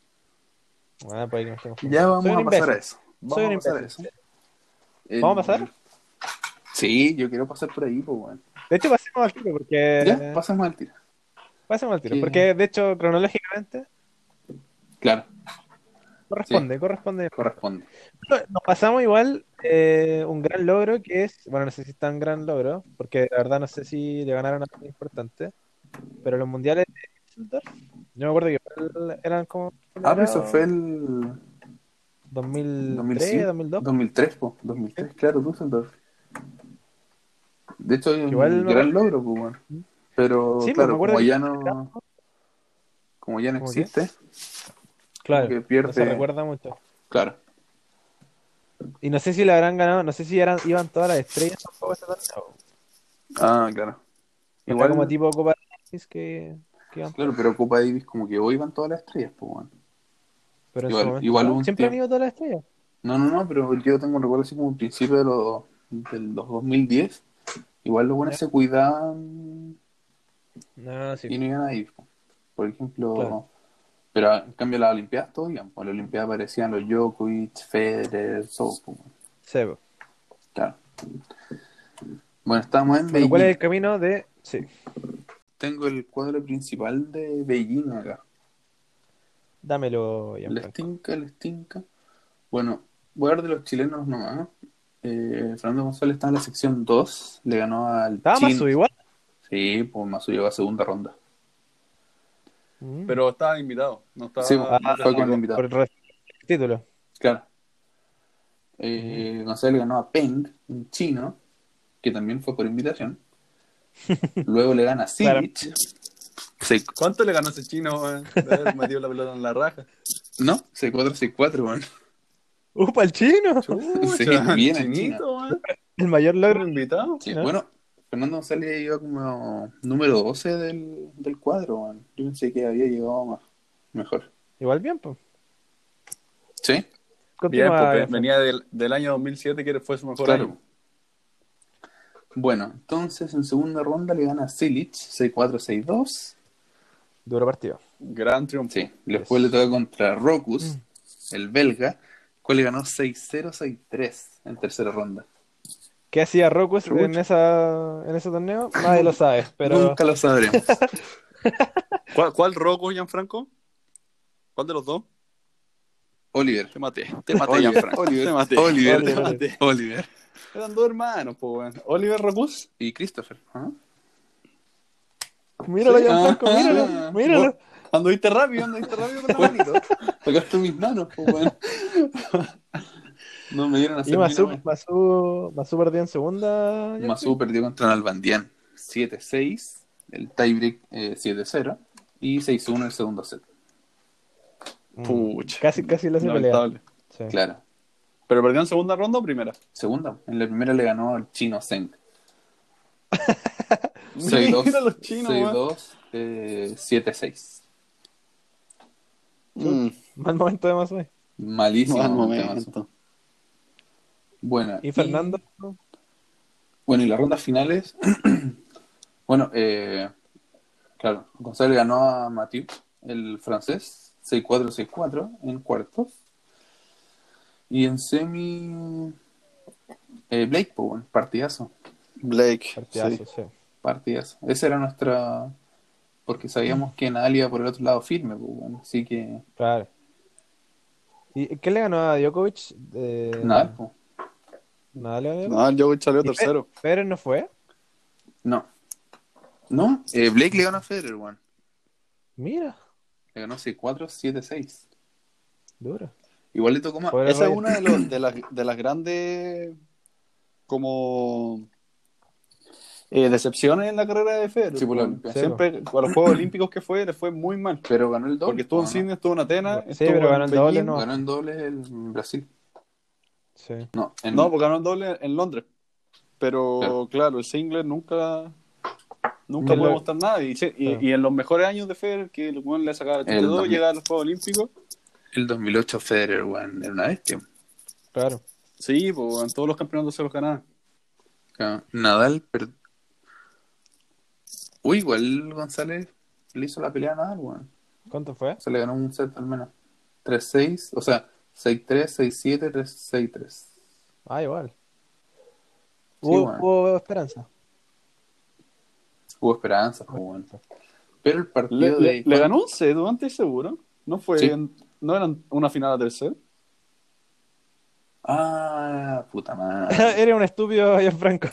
Ah, pues ahí nos quedamos
Ya vamos a pasar a eso. Vamos
Soy
a pasar a eso. El-
¿Vamos a pasar?
Sí, yo quiero pasar por ahí, pues, bueno.
De hecho, pasemos al tiro porque.
Ya, pasamos al tiro.
Pasemos al tiro.
Sí.
Porque, de hecho, cronológicamente,
Claro,
corresponde, corresponde.
corresponde.
Nos pasamos igual eh, un gran logro que es, bueno, no sé si es tan gran logro, porque la verdad no sé si le ganaron a tan importante, pero los mundiales de Düsseldorf, yo me acuerdo que eran como
Ah, pero eso fue el
2003,
2005,
2002.
2003, pues. 2003, claro, Düsseldorf. De hecho, es un
Igual me
gran logro, bueno. Pero,
Sí, pues,
claro, como ya no... Como ya no
¿Cómo qué? Claro,
que
no se
pierde...
recuerda mucho.
Claro.
Y no sé si le habrán ganado, no sé si eran, iban todas las estrellas tampoco ese torneo.
Ah, claro.
Igual como tipo Copa Davis que, que iban,
claro, pero Copa Davis como que hoy van todas las estrellas, pues, bueno.
pero
igual-
momento, siempre han ido todas las estrellas.
No, no, no, pero yo tengo un recuerdo así como un principio de los, de los 2010. Igual los buenos
Ya.
se cuidaban
No, sí.
y no iban a ir. po. Por ejemplo,
Claro.
Pero en cambio las Olimpiadas todo iban. Por las Olimpiadas aparecían los Djokovic, Federer, todo. po.
Sí, po.
Claro. Bueno, estamos en Beijing.
¿cuál es el camino de...? Sí,
Tengo el cuadro principal de Beijing acá.
dámelo,
Les
Gianfranco.
tinca, les tinca. Bueno, voy a hablar de los chilenos nomás. Eh, Fernando González está en la sección 2. Le ganó al
¿Estaba
Chin.
Masu igual?
Sí, pues Masu llegó a segunda ronda.
Mm.
Pero estaba invitado. No estaba...
Sí, ah, fue con invitado.
Por el título.
Claro. Eh, González ganó a Peng, un chino, que también fue por invitación. Luego le gana a
Claro.
Silic. Se-
¿Cuánto le ganó ese chino, weón? De haber metido la pelota en la raja.
no, C4, C4, weón.
¡Upa, el chino!
Chucha,
Sí, bien el
chinito.
El mayor logro.
¿Logro invitado?
Sí,
¿no?
Bueno, Fernando González iba como número 12 del, del cuadro, weón. Yo pensé que había llegado más. Mejor.
Igual bien, pues.
¿Sí?
Bien, porque venía del, del año 2007 que fue su mejor
Claro.
año.
Bueno, entonces en segunda ronda le gana a Silic, C4, C2.
Duro partido.
Gran triunfo.
Sí, después le toca contra Rocus, el belga, cual le ganó 6-0, 6-3 en tercera ronda.
¿Qué hacía Rocus
Chucha.
en, esa, en ese torneo? Nadie lo sabe, pero
Nunca lo sabremos.
¿Cuál, cuál Rocco, Gianfranco? ¿Cuál de los dos?
Oliver.
Te maté. Te maté,
Oliver,
Gianfranco.
Oliver,
Te maté.
Oliver,
Te maté.
Oliver.
Eran dos hermanos, pues. Oliver Rocus.
Y Christopher. ¿ah?
míralo,
Sí.
Gianfranco,
Ah,
míralo,
ah,
míralo.
Anduviste rápido, anduviste rápido con la manito.
Tocaste mis manos, pues, weón. No me dieron a hacer
Y Masu. Masu, Masu perdió en segunda.
Masu perdió contra Nalbandian 7-6, el tiebreak eh, 7-0 y 6-1 el segundo set.
Mm.
Pucha.
Casi, casi lo hace pelea. Sí.
Claro.
¿Pero perdió en segunda ronda o primera?
Segunda. En la primera le ganó al chino Zeng.
Mira los chinos, weón.
6-2, eh, 7-6.
Mm,
Mal momento de hoy.
Malísimo.
mal
momento.
momento.
Bueno.
¿Y Fernando?
Bueno, y las rondas finales. bueno, eh, claro, González ganó a Mathieu, el francés, 6-4, 6-4 en cuartos. Y en semi, eh, Blake, pues, bueno, partidazo,
Blake.
Partidazo,
sí.
sí.
partidazo. Esa era nuestra. Porque sabíamos que Nadal iba por el otro lado firme, pues, bueno, así que.
Claro. ¿Y qué le ganó a Djokovic? Eh,
Nadal, pues.
Nadal le ganó.
No, el Djokovic salió
¿Y Fe-
tercero.
Federer no fue?
No. No, eh, Blake le ganó a Federer, weón.
Mira,
Le ganó 6-4, 7-6.
duro.
Igual le tocó más.
Pobre
Esa es una de, los- de las, de las grandes como eh, decepciones en la carrera de Federer.
Sí, por.
Siempre a los Juegos Olímpicos que fue, le fue muy mal.
Pero ganó el doble.
Porque estuvo en
¿no?
Sydney, estuvo en Atenas,
Sí,
estuvo
pero
en
ganó el doble, no.
Ganó en doble el Brasil.
Sí.
No, en,
No, porque ganó el doble en Londres. Pero
Claro.
claro, el single nunca nunca
Y
puede
lo-
mostrar nada. Y, y-
Claro.
y en los mejores años de Federer, que el weón le sacaba el
El
82,
2000.
llegaba a los Juegos Olímpicos.
el 2008 Federer, weón, era una bestia.
Claro.
Sí, pues en todos los campeonatos se los ganaba.
Claro, Nadal, per- Uy, igual González le hizo la pelea a Nadal, weón.
¿Cuánto fue?
Se le ganó un set al menos. 3-6, o sea, 6-3, 6-7, 3-6-3.
Ah, igual.
Sí,
Hubo,
bueno.
hubo esperanza.
Hubo esperanza, pues, weón. Pero el
Le,
partido
le-
de.
le ganó un ¿no? antes seguro. No fue
Sí.
en- no eran una final a tercer.
Ah, puta madre.
Eres un estúpido, Gianfranco.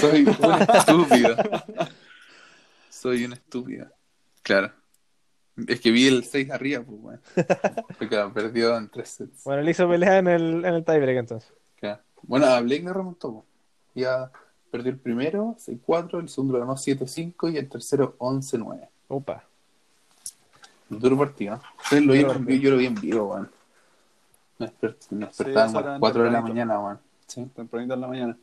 Soy un estúpido. Soy un estúpido. Claro. Es que vi el 6 arriba, pues, weón. Porque claro, perdió en 3 sets.
Bueno, le hizo pelea en el, en el tiebreak entonces.
Claro. Bueno, a Blake le remontó. Ya perdió el primero, 6-4, el segundo lo ganó 7-5 y el tercero 11-9.
Upa.
Duro partido. ¿no? Ustedes lo
Duro
vieron,
partido.
yo lo vi en vivo, weón. Me despertaban a las 4 de la mañana, weón. Sí.
Tempranito en la mañana.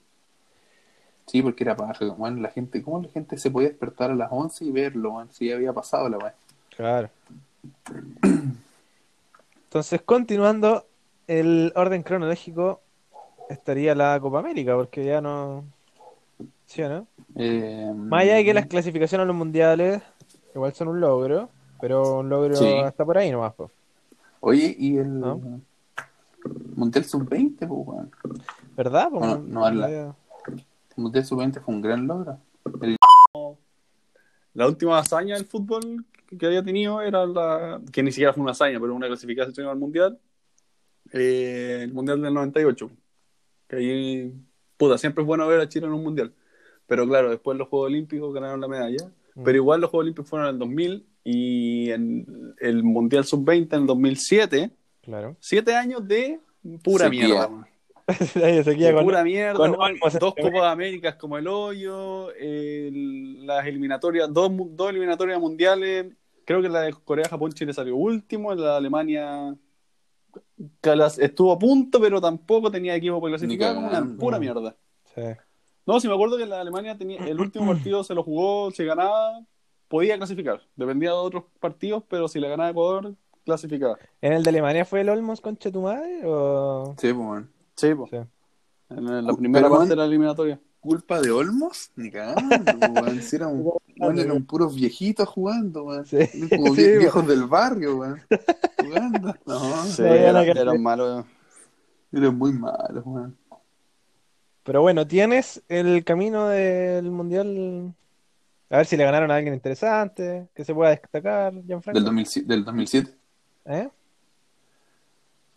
sí, porque era para weón, la gente, ¿cómo la gente se podía despertar a las 11 y verlo, weón? Si ya había pasado la weón.
Claro. Entonces, continuando el orden cronológico, estaría la Copa América, porque ya no. ¿Sí o no?
Eh,
Más allá de que las clasificaciones a los mundiales igual son un logro, pero un logro
Sí.
hasta por ahí nomás, po.
Oye, y el
¿No?
Mundial Sub-20, pues, weón.
¿Verdad? Po,
Bueno, no, la-
había-
El Mundial Sub-20 fue un gran logro. El
La última hazaña del fútbol que había tenido era la. que ni siquiera fue una hazaña, pero una clasificación al mundial. eh, el mundial del 98. Que ahí. Puta, siempre es bueno ver a Chile en un mundial. Pero claro, después los Juegos Olímpicos ganaron la medalla.
Mm.
Pero igual los Juegos Olímpicos fueron en el 2000 y en el Mundial Sub-20 en el 2007.
Claro.
Siete años de pura
Sequía.
mierda.
Se
De
con-
pura mierda,
con
dos
este
Copas Américas como el hoyo, el- las eliminatorias, dos, dos eliminatorias mundiales. Creo que la de Corea, Japón, Chile salió último, en la de Alemania estuvo a punto, pero tampoco tenía equipo para clasificar. Una pura
Mm.
mierda.
Sí.
No, si me acuerdo que la Alemania tenía el último partido se lo jugó, si ganaba, podía clasificar. Dependía de otros partidos, pero si le ganaba Ecuador, clasificaba.
¿En el de Alemania fue el Olmos concha tu madre? O...
Sí, pues, weón.
Sí, po.
Sí.
en la primera parte de la eliminatoria.
¿Culpa de Olmos? Ni cagando, weón. Si eran, weón, eran puros viejitos jugando, weón.
Sí.
Como vie- viejos del barrio, weón. Jugando. No,
Sí, era-
queda-
eran malos.
eran muy malos, weón.
Pero bueno, tienes el camino del mundial. A ver si le ganaron a alguien interesante, que se pueda destacar, Gianfranco.
Del 2007. Del 2007.
¿Eh?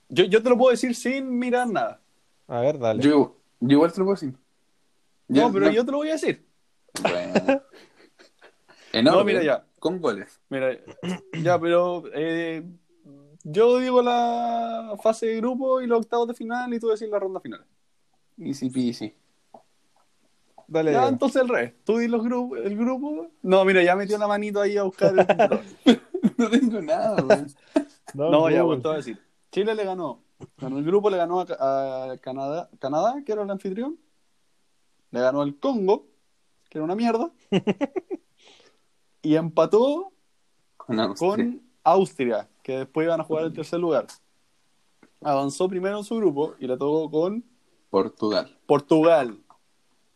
Yo, yo te lo puedo decir sin mirar nada.
A ver, dale.
Yo, yo igual te lo puedo decir. Ya,
No, pero yo te lo voy a decir.
Bueno. En
No, mira ya.
Con goles.
Mira, ya, pero eh, yo digo la fase de grupo y los octavos de final y tú decís la ronda final.
Easy peasy.
Dale,
Ya, entonces el rey. Tú di los grupos, el grupo. No, mira, ya metió la manito ahí a buscar el.
No tengo nada, weón.
No, ya,
Google.
pues te voy a decir. Chile le ganó Ganó el grupo, le ganó a, a Canadá, Canadá, que era el anfitrión. Le ganó el Congo, que era una mierda. y empató
Con Austria.
con Austria, que después iban a jugar el tercer lugar. Avanzó primero en su grupo y le tocó con
Portugal.
Portugal.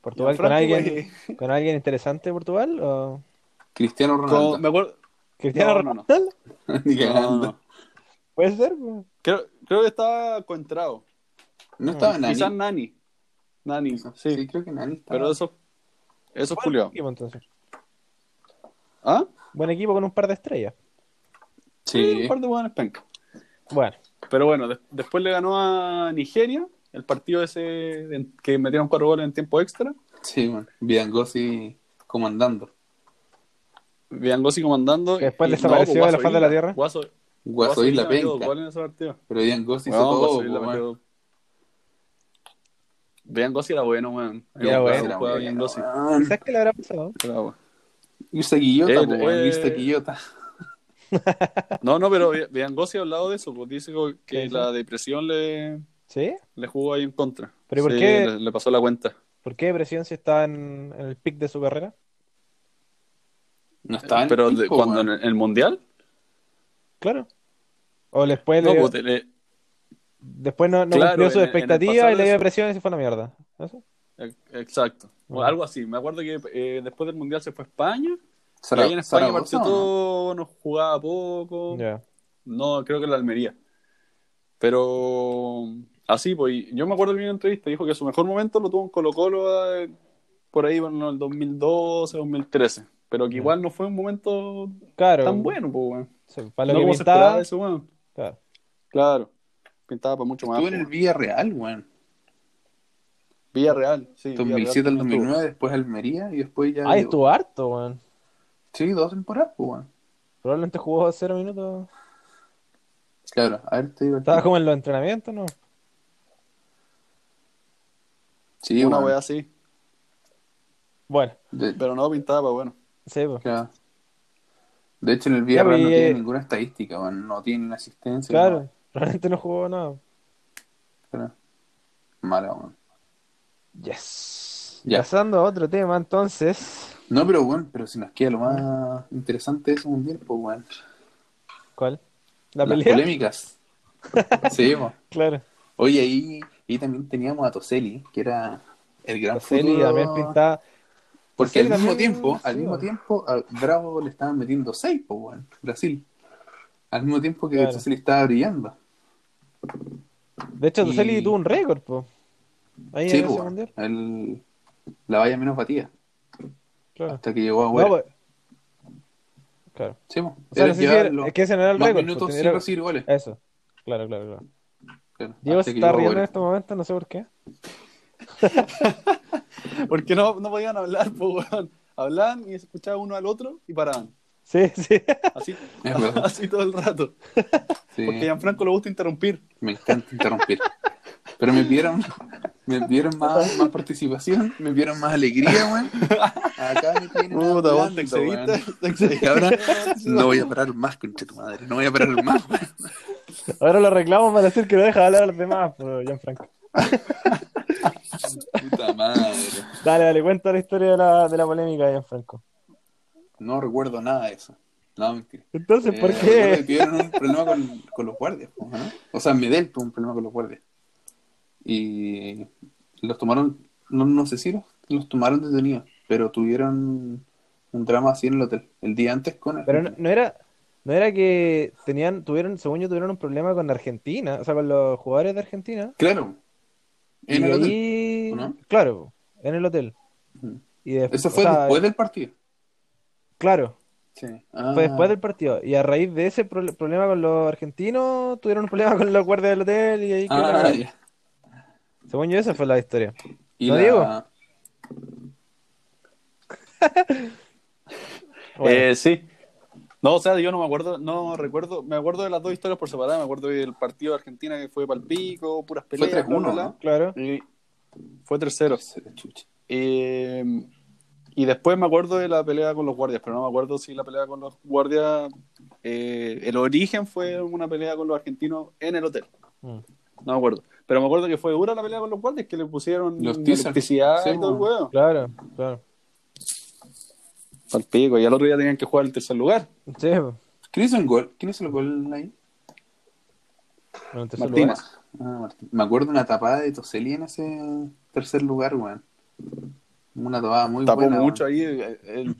¿Portugal con alguien, con alguien interesante de Portugal? ¿O
Cristiano
con-
Ronaldo.
me acuerdo.
Cristiano
No, no, no.
Ronaldo?
Ni
No,
cagando.
no,
no,
no.
¿Puede ser?
Creo, creo que estaba Coentrao.
estaba Nani.
Quizás Nani. Nani, sí.
Sí. creo que Nani estaba.
Pero eso, eso es
Buen
Julio.
equipo, entonces.
¿Ah?
Buen equipo con un par de estrellas.
Sí,
Sí.
un par de buenos pencas.
Bueno,
Pero bueno, des- después le ganó a Nigeria el partido ese que metieron cuatro goles en tiempo extra.
Sí, man. Vidangosi comandando.
Biangosi comandando.
Que después
y-
desapareció
pues,
de la faz de la tierra.
Guaso,
Guaso Isla
metió dos
penca.
goles en ese partido.
Pero Vidangosi hizo
Weón,
todo.
Metió- Biangosi era bueno, weón.
Era bueno. Le habrá pasado.
Irse Quillota, po, weón. Irse Quillota.
No, no, pero Biangosi ha hablado de eso, pues dice
¿Qué
que la depresión le,
¿Sí?
le jugó ahí en contra.
¿Pero por qué?
Le, pasó la cuenta.
¿Por qué depresión si está en, el pic de su carrera?
No estaba en
Pero
el
de-
pico,
cuando en el mundial,
Claro. O después,
no,
le-
pues, le-
después no, no
Claro,
cumplió su
en- en el
expectativa
pasado
y le dio depresión y se fue a la mierda. ¿Eso?
ex- exacto. O
Ah.
algo así. Me acuerdo que eh, después del mundial se fue a España. Y
Zara-
ahí en España partió todo, no jugaba poco. No, creo que en la Almería. Pero así, pues yo me acuerdo que en una entrevista dijo que su mejor momento lo tuvo en Colo Colo eh, por ahí en el 2012, 2013. Pero que igual no fue un momento
Claro.
tan bueno, pues, weón.
Sí, para lo
No
que pintaba.
de ese weón.
Claro.
Claro. Pintaba para mucho más.
Estuvo en el. Villarreal, weón.
Villarreal, sí.
2007 al
Villarreal también
2009, después Almería y después ya.
Ah, estuvo harto, weón.
Sí, dos temporadas, pues, weón.
Probablemente jugó cero minutos.
Claro, a ver, te digo.
Estaba como en los entrenamientos, ¿no?
Sí.
Una
weón.
wea así.
Bueno,
De,
Pero no pintaba para bueno.
Sí, pues.
claro. De hecho, en el Villarreal
pues,
no
y,
tiene
eh,
ninguna estadística. No tiene asistencia.
Claro,
no.
realmente no jugó nada.
Claro. Mala.
Yes.
Ya.
Pasando a otro tema, entonces.
No, pero bueno, pero si nos queda lo más interesante de ese mundial, pues, weón.
¿Cuál? ¿La
Las
pelea?
polémicas. sí, weón.
Claro.
Oye, ahí, ahí también teníamos a Toseli, que era el gran
Celi
futuro.
también pintaba.
Porque al mismo tiempo, al mismo tiempo, a Bravo le estaban metiendo seis, pues, weón, Brasil. Al mismo tiempo que
Claro.
Toseli estaba brillando.
De hecho,
Y-
Toseli tuvo un récord, po. Ahí
Sí,
en ese
pues,
mundial.
el- la valla menos batida,
Claro.
hasta que llegó a
No,
Güera.
pues, Claro.
Sí, pues,
O sea, no sé si
llevar
era-
los
es que ese no era el récord.
minutos
pues,
sin
era-
recibir goles.
Eso. Claro, claro, claro.
Claro,
Diego se está riendo en
Güera.
estos momentos, no sé por qué.
Porque no, no podían hablar, pues, weón. Hablaban y se escuchaba uno al otro y paraban.
Sí, sí.
Así, todo el rato.
Sí,
Porque a Gianfranco le gusta interrumpir.
me encanta interrumpir. Pero me pidieron, me pidieron más, más participación, me pidieron más alegría, weón. Acá me tienen
Puta, vos
hablando,
te excediste. te excediste.
Y ahora no voy a parar más, concha tu madre. No voy a parar más, weón.
Ahora lo reclamo para decir que no deja de hablar a los demás, pero Gianfranco.
Puta madre.
Dale, dale, cuenta la historia de la, de la polémica de Gianfranco.
No recuerdo nada de eso. No, mentira.
Entonces, ¿por
Eh,
qué?
Tuvieron un problema con, con los guardias, pues, ¿no? O sea, Medel tuvo un problema con los guardias. Y los tomaron, no, no sé si los, los tomaron detenidos, pero tuvieron un drama así en el hotel, el día antes con.
Pero no, no era, no era que tenían, tuvieron, según yo, tuvieron un problema con Argentina, o sea, con los jugadores de Argentina.
Claro. En
y
el hotel.
ahí,
¿o no?
claro, en el hotel. Y después,
Eso fue
o sea,
después del partido.
Claro,
Sí.
fue después del partido. Y a raíz de ese pro- problema con los argentinos, tuvieron un problema con los guardias del hotel y ahí
Ah, ya.
Según yo, esa fue la historia.
Y
¿No,
la-?
Bueno,
Eh, sí. No, o sea, yo no me acuerdo, no recuerdo, me acuerdo de las dos historias por separado, me acuerdo del partido de Argentina que fue palpico, puras
Fue
peleas,
3-1,
bla,
¿no?
claro.
bla. Y fue tercero.
Se la chucha.
Eh, y después me acuerdo de la pelea con los guardias, pero no me acuerdo si la pelea con los guardias, eh, el origen fue una pelea con los argentinos en el hotel.
Mm.
No me acuerdo. Pero me acuerdo que fue dura la pelea con los guardias, que le pusieron
Los
electricidad
Sí,
y todo el huevo.
Claro, claro.
Al pico, y al otro día tenían que jugar el tercer lugar.
Sí.
¿Quién hizo el gol? ¿Quién hizo el gol ahí?
Lugar.
Ah, Martín. Me acuerdo una tapada de Toseli en ese tercer lugar, weón. Una tapada muy
Tapó
buena.
mucho
weón.
ahí. el- el-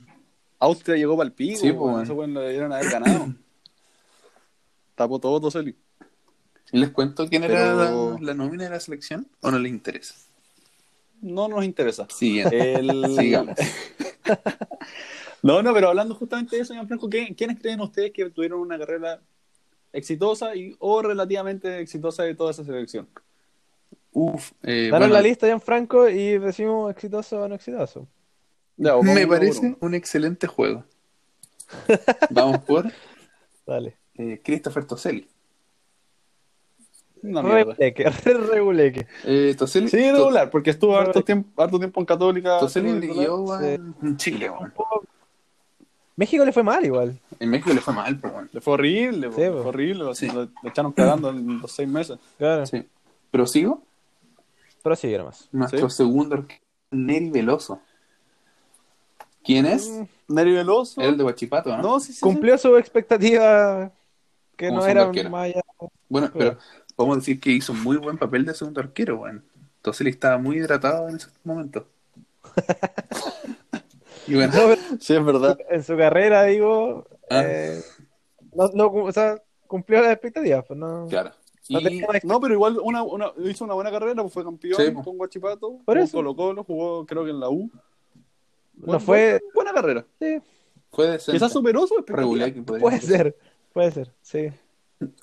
Austria llegó para el pico.
Sí,
weón. Eso weón, lo debieron haber ganado. Tapó todo Toseli.
¿Y les cuento quién era la, la nómina de la selección? ¿O no les interesa?
No nos interesa.
Siguiente.
El...
Sigamos.
No, no, pero hablando justamente de eso, ¿qué- ¿quiénes creen ustedes que tuvieron una carrera exitosa y, o relativamente exitosa de toda esa selección?
Uf, eh,
Danos
bueno,
la lista, Gianfranco, y decimos exitoso o no exitoso.
Ya,
me parece
uno.
un excelente juego. Vamos por
Dale.
eh, Christopher Toselli.
Una.
Reguleque, re reguleque.
Eh, Toselli,
Sí, regular, porque estuvo harto tiempo, harto tiempo en Católica.
Toselli brilló weón, en Chile.
México le fue mal igual.
En México le fue mal, pero bueno.
Le fue horrible,
Sí, po.
fue horrible.
Sí.
Lo, lo echaron cagando en los seis meses.
Claro.
Sí. Pero sigo,
Pero sí, era más.
nuestro
Sí.
segundo arquero, Neri Veloso. ¿Quién es?
Mm,
Neri Veloso.
El de Guachipato, ¿no?
No, sí, sí. sí.
Cumplió su expectativa que
Como
no era más allá.
Bueno, pero podemos decir que hizo muy buen papel de segundo arquero, weón. Entonces él estaba muy hidratado en ese momento. y bueno,
Sí, es verdad.
en su carrera, digo,
Ah.
eh, no, no, o sea, cumplió las expectativas. Pues no,
claro.
no
Y
pero igual una, una, hizo una buena carrera, pues fue campeón
Sí,
con Guachipato,
Por
con
eso.
Colo Colo, jugó creo que en la U.
No fue.
Buena carrera.
Sí,
fue.
Quizás superó su expectativa.
regular que podría
puede ser. Puede ser, sí.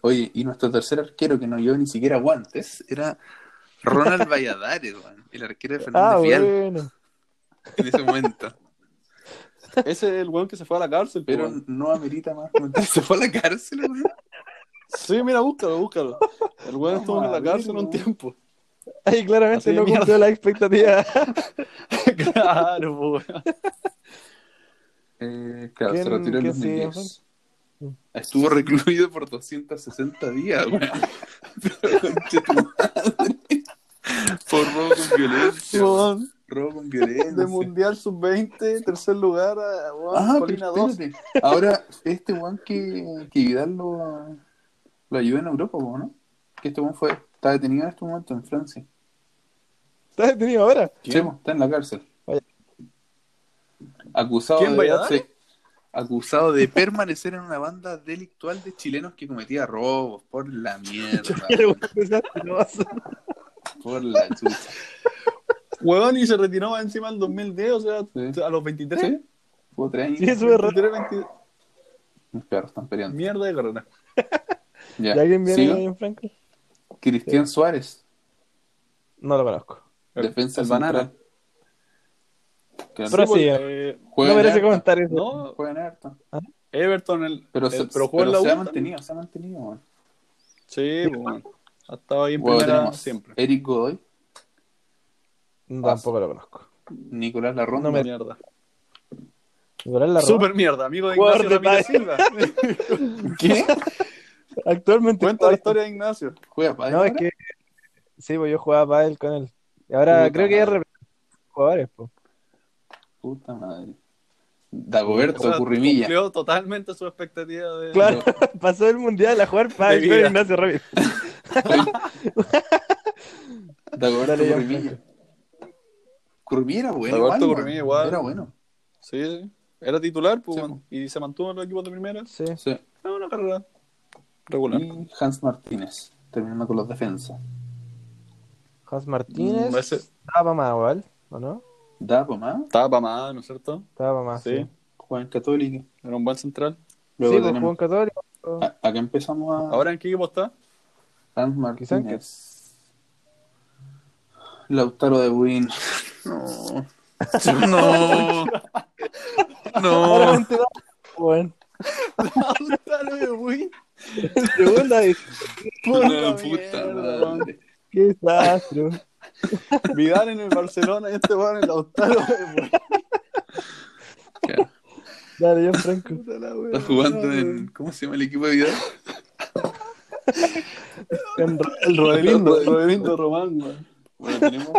Oye, y nuestro tercer arquero que no llevó ni siquiera guantes era Ronald Valladares, el arquero de Fernández
Ah,
Vial
bueno.
en ese momento.
Ese es el weón que se fue a la cárcel.
Pero
Pero
no amerita más. Se fue a la cárcel, weón.
Sí, mira, búscalo, búscalo. El weón estuvo en la
a
cárcel un
verlo.
tiempo.
Ahí claramente
Así
no
mierda.
cumplió la expectativa.
claro, po, weón.
Eh, claro, se
¿Quién-
retiró en
sigue,
2010. Estuvo recluido por 260 días, weón. Pero, conche tu madre. Por robo con violencia. weón. Robo con violencia.
De Mundial Sub-20, tercer lugar, a weón,
Ah,
Colina
pero
2.
espérate. Ahora, este weón que, que Vidal lo, lo ayudó en Europa, ¿no? Que este weón fue, está detenido en este momento en Francia.
¿Estás detenido ahora?
Sí, está en la cárcel.
Vaya.
Acusado
¿Quién,
de, sí. acusado de permanecer en una banda delictual de chilenos que cometía robos por la mierda, por la chucha.
Weón, y se retiró más encima en 2010, o sea,
Sí.
a los 23.
¿Sí? Fue tres años.
Sí, eso es raro.
23, 22.
Mis perros están peleando.
Mierda de carrera.
Ya.
¿Y alguien viene
¿Sigo?
ahí en Franco?
Cristian Suárez,
No lo conozco.
Defensa
el
central.
banana.
Que
Pero
pues,
sí,
eh,
juega
no merece comentar eso.
no,
Juega en Everton.
Everton, el,
Pero,
el-
se,
pero jugó en
pero
la U.
se ha
también.
mantenido, se ha mantenido. weón.
Sí, pues, bueno. Ha estado ahí en
Luego
primera siempre.
Eric Godoy,
Tampoco lo conozco.
Nicolás Larronda,
No me-
Mierda.
Nicolás.
Super mierda, amigo de Ignacio
de
Ramírez Silva.
¿Qué?
Actualmente.
Cuenta la historia de Ignacio.
¿Juega para
No, es que. Sí, pues yo jugaba para él con él. Y ahora
Puta
creo que
madre.
de jugadores, pues.
Puta madre. Dagoberto
O sea,
Currimilla.
Cumplió totalmente su expectativa de.
Claro, pasó el mundial a jugar para el. Ignacio Ramírez.
Dagoberto
ya,
Currimilla. Currimilla era bueno. Igual. Era bueno.
Sí, sí. Era titular, pues,
Sí,
bueno, y se mantuvo en los equipos de primera.
Sí.
Sí.
Es una carrera regular.
Y Hans Martínez, terminando con los defensas.
Hans Martínez.
Mm, ese-
Estaba para más igual, ¿o no?
Da más,
Estaba para más, ¿no es cierto?
Estaba para más.
Sí.
Sí,
juega en Católica.
Era un buen central.
Luego
sí pues jugó en
tenemos.
Católico.
a- Acá empezamos a.
¿Ahora en qué equipo está?
Hans Martínez. Lautaro de Buin. No. No. No.
va. Bueno, en segunda vez.
No,
Puta
madre.
Qué desastre.
Vidal en el Barcelona y este weón en el Lautaro.
Claro.
Dale, yo Franco.
Está jugando en. ¿Cómo se llama el equipo de Vidal?
En
El Rodelindo, el Rodelindo Román, weón.
Bueno, tenemos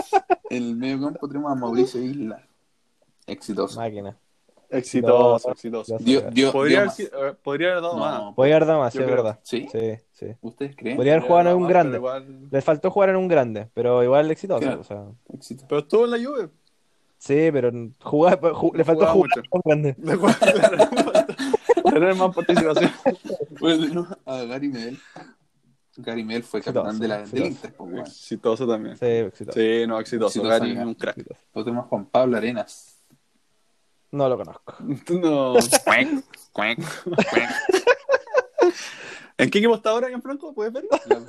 en el medio campo tenemos a Mauricio Isla. Exitoso.
Máquina.
Exitoso, exitoso.
Dio, dio,
Podría
dio
haber, eh, podría haber dado más.
No,
Podía haber dado más, sí, es verdad.
¿Sí?
Sí, sí.
¿Ustedes creen?
Podría haber
Podría
jugado en un
más,
grande.
pero igual-
Le faltó jugar en un grande, pero igual exitoso.
Claro.
O sea,
Éxito.
Pero estuvo en la Juve.
sí, pero jugaba- ju- le faltó jugar
mucho.
en un grande.
Tener más participación.
Bueno, a Gary Medel. Gary Medel fue
Exitoso,
capitán de la, del. Inter. pues, bueno.
Exitoso también.
Sí, exitoso.
Sí, no, exitoso.
Exitoso,
Gary es un crack.
Exitoso.
Tenemos Juan Pablo Arenas.
No lo conozco.
No.
Cuac, cuac, cuac.
¿En qué equipo está ahora, Gianfranco? ¿Puedes verlo?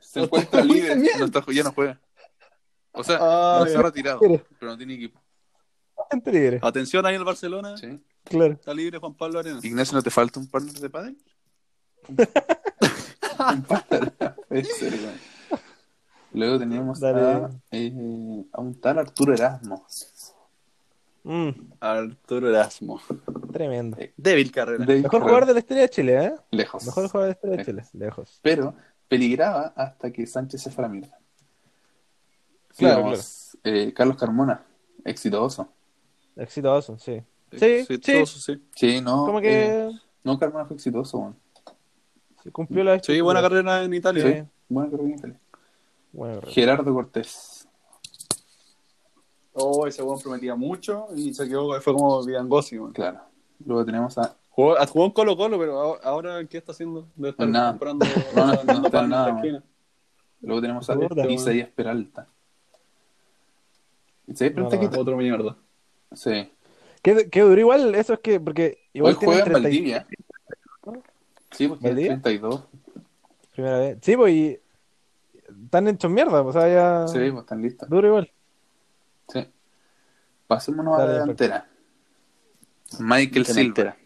Se encuentra no está, ya no juega. O sea,
Ah,
no se ha retirado, pero no tiene equipo.
Gente libre,
Atención ahí en el Barcelona.
¿Sí?
claro.
Está libre Juan Pablo Arenas.
Ignacio, ¿no te falta un partner de pádel? Luego
Dale.
a, eh, a un tal Arturo Erasmo.
Mm,
Arturo Erasmo.
tremendo.
Débil carrera.
De-
Mejor jugador de la historia de Chile, ¿eh?
Lejos.
Mejor jugador de la historia de Chile, lejos.
Pero peligraba hasta que Sánchez se fuera a mierda.
Claro,
Digamos, eh, Carlos Carmona, exitoso.
Exitoso, sí. Sí, sí.
Exitoso, sí.
Sí, no.
Como
eh,
que
no, Carmona fue exitoso, weón.
Sí, cumplió la
Sí, buena carrera en Italia.
Sí.
Buena carrera en Italia.
Buena carrera.
Gerardo Cortés.
Oh, ese weón prometía mucho y se quedó, fue como Vidangosi, weón.
Claro. Luego tenemos a.
Jugó, jugó en Colo Colo, pero ahora- ¿qué está haciendo? Debe estar
Pues nada.
comprando,
No, no, no está nada. Luego tenemos a Isaías Peralta. Isaías Peralta que.
Otro mierda.
Sí.
¿Qué, qué duro igual, eso es que, porque igual
Hoy juega en
tienen 30
Valdivia. Sí, porque es
¿Valdivia?
32.
Primera vez. Sí, pues y están hechos mierda, o sea, ya
Sí, pues están listos.
duro igual.
Sí. Pasémonos a la
Dale,
delantera. Michael Silva.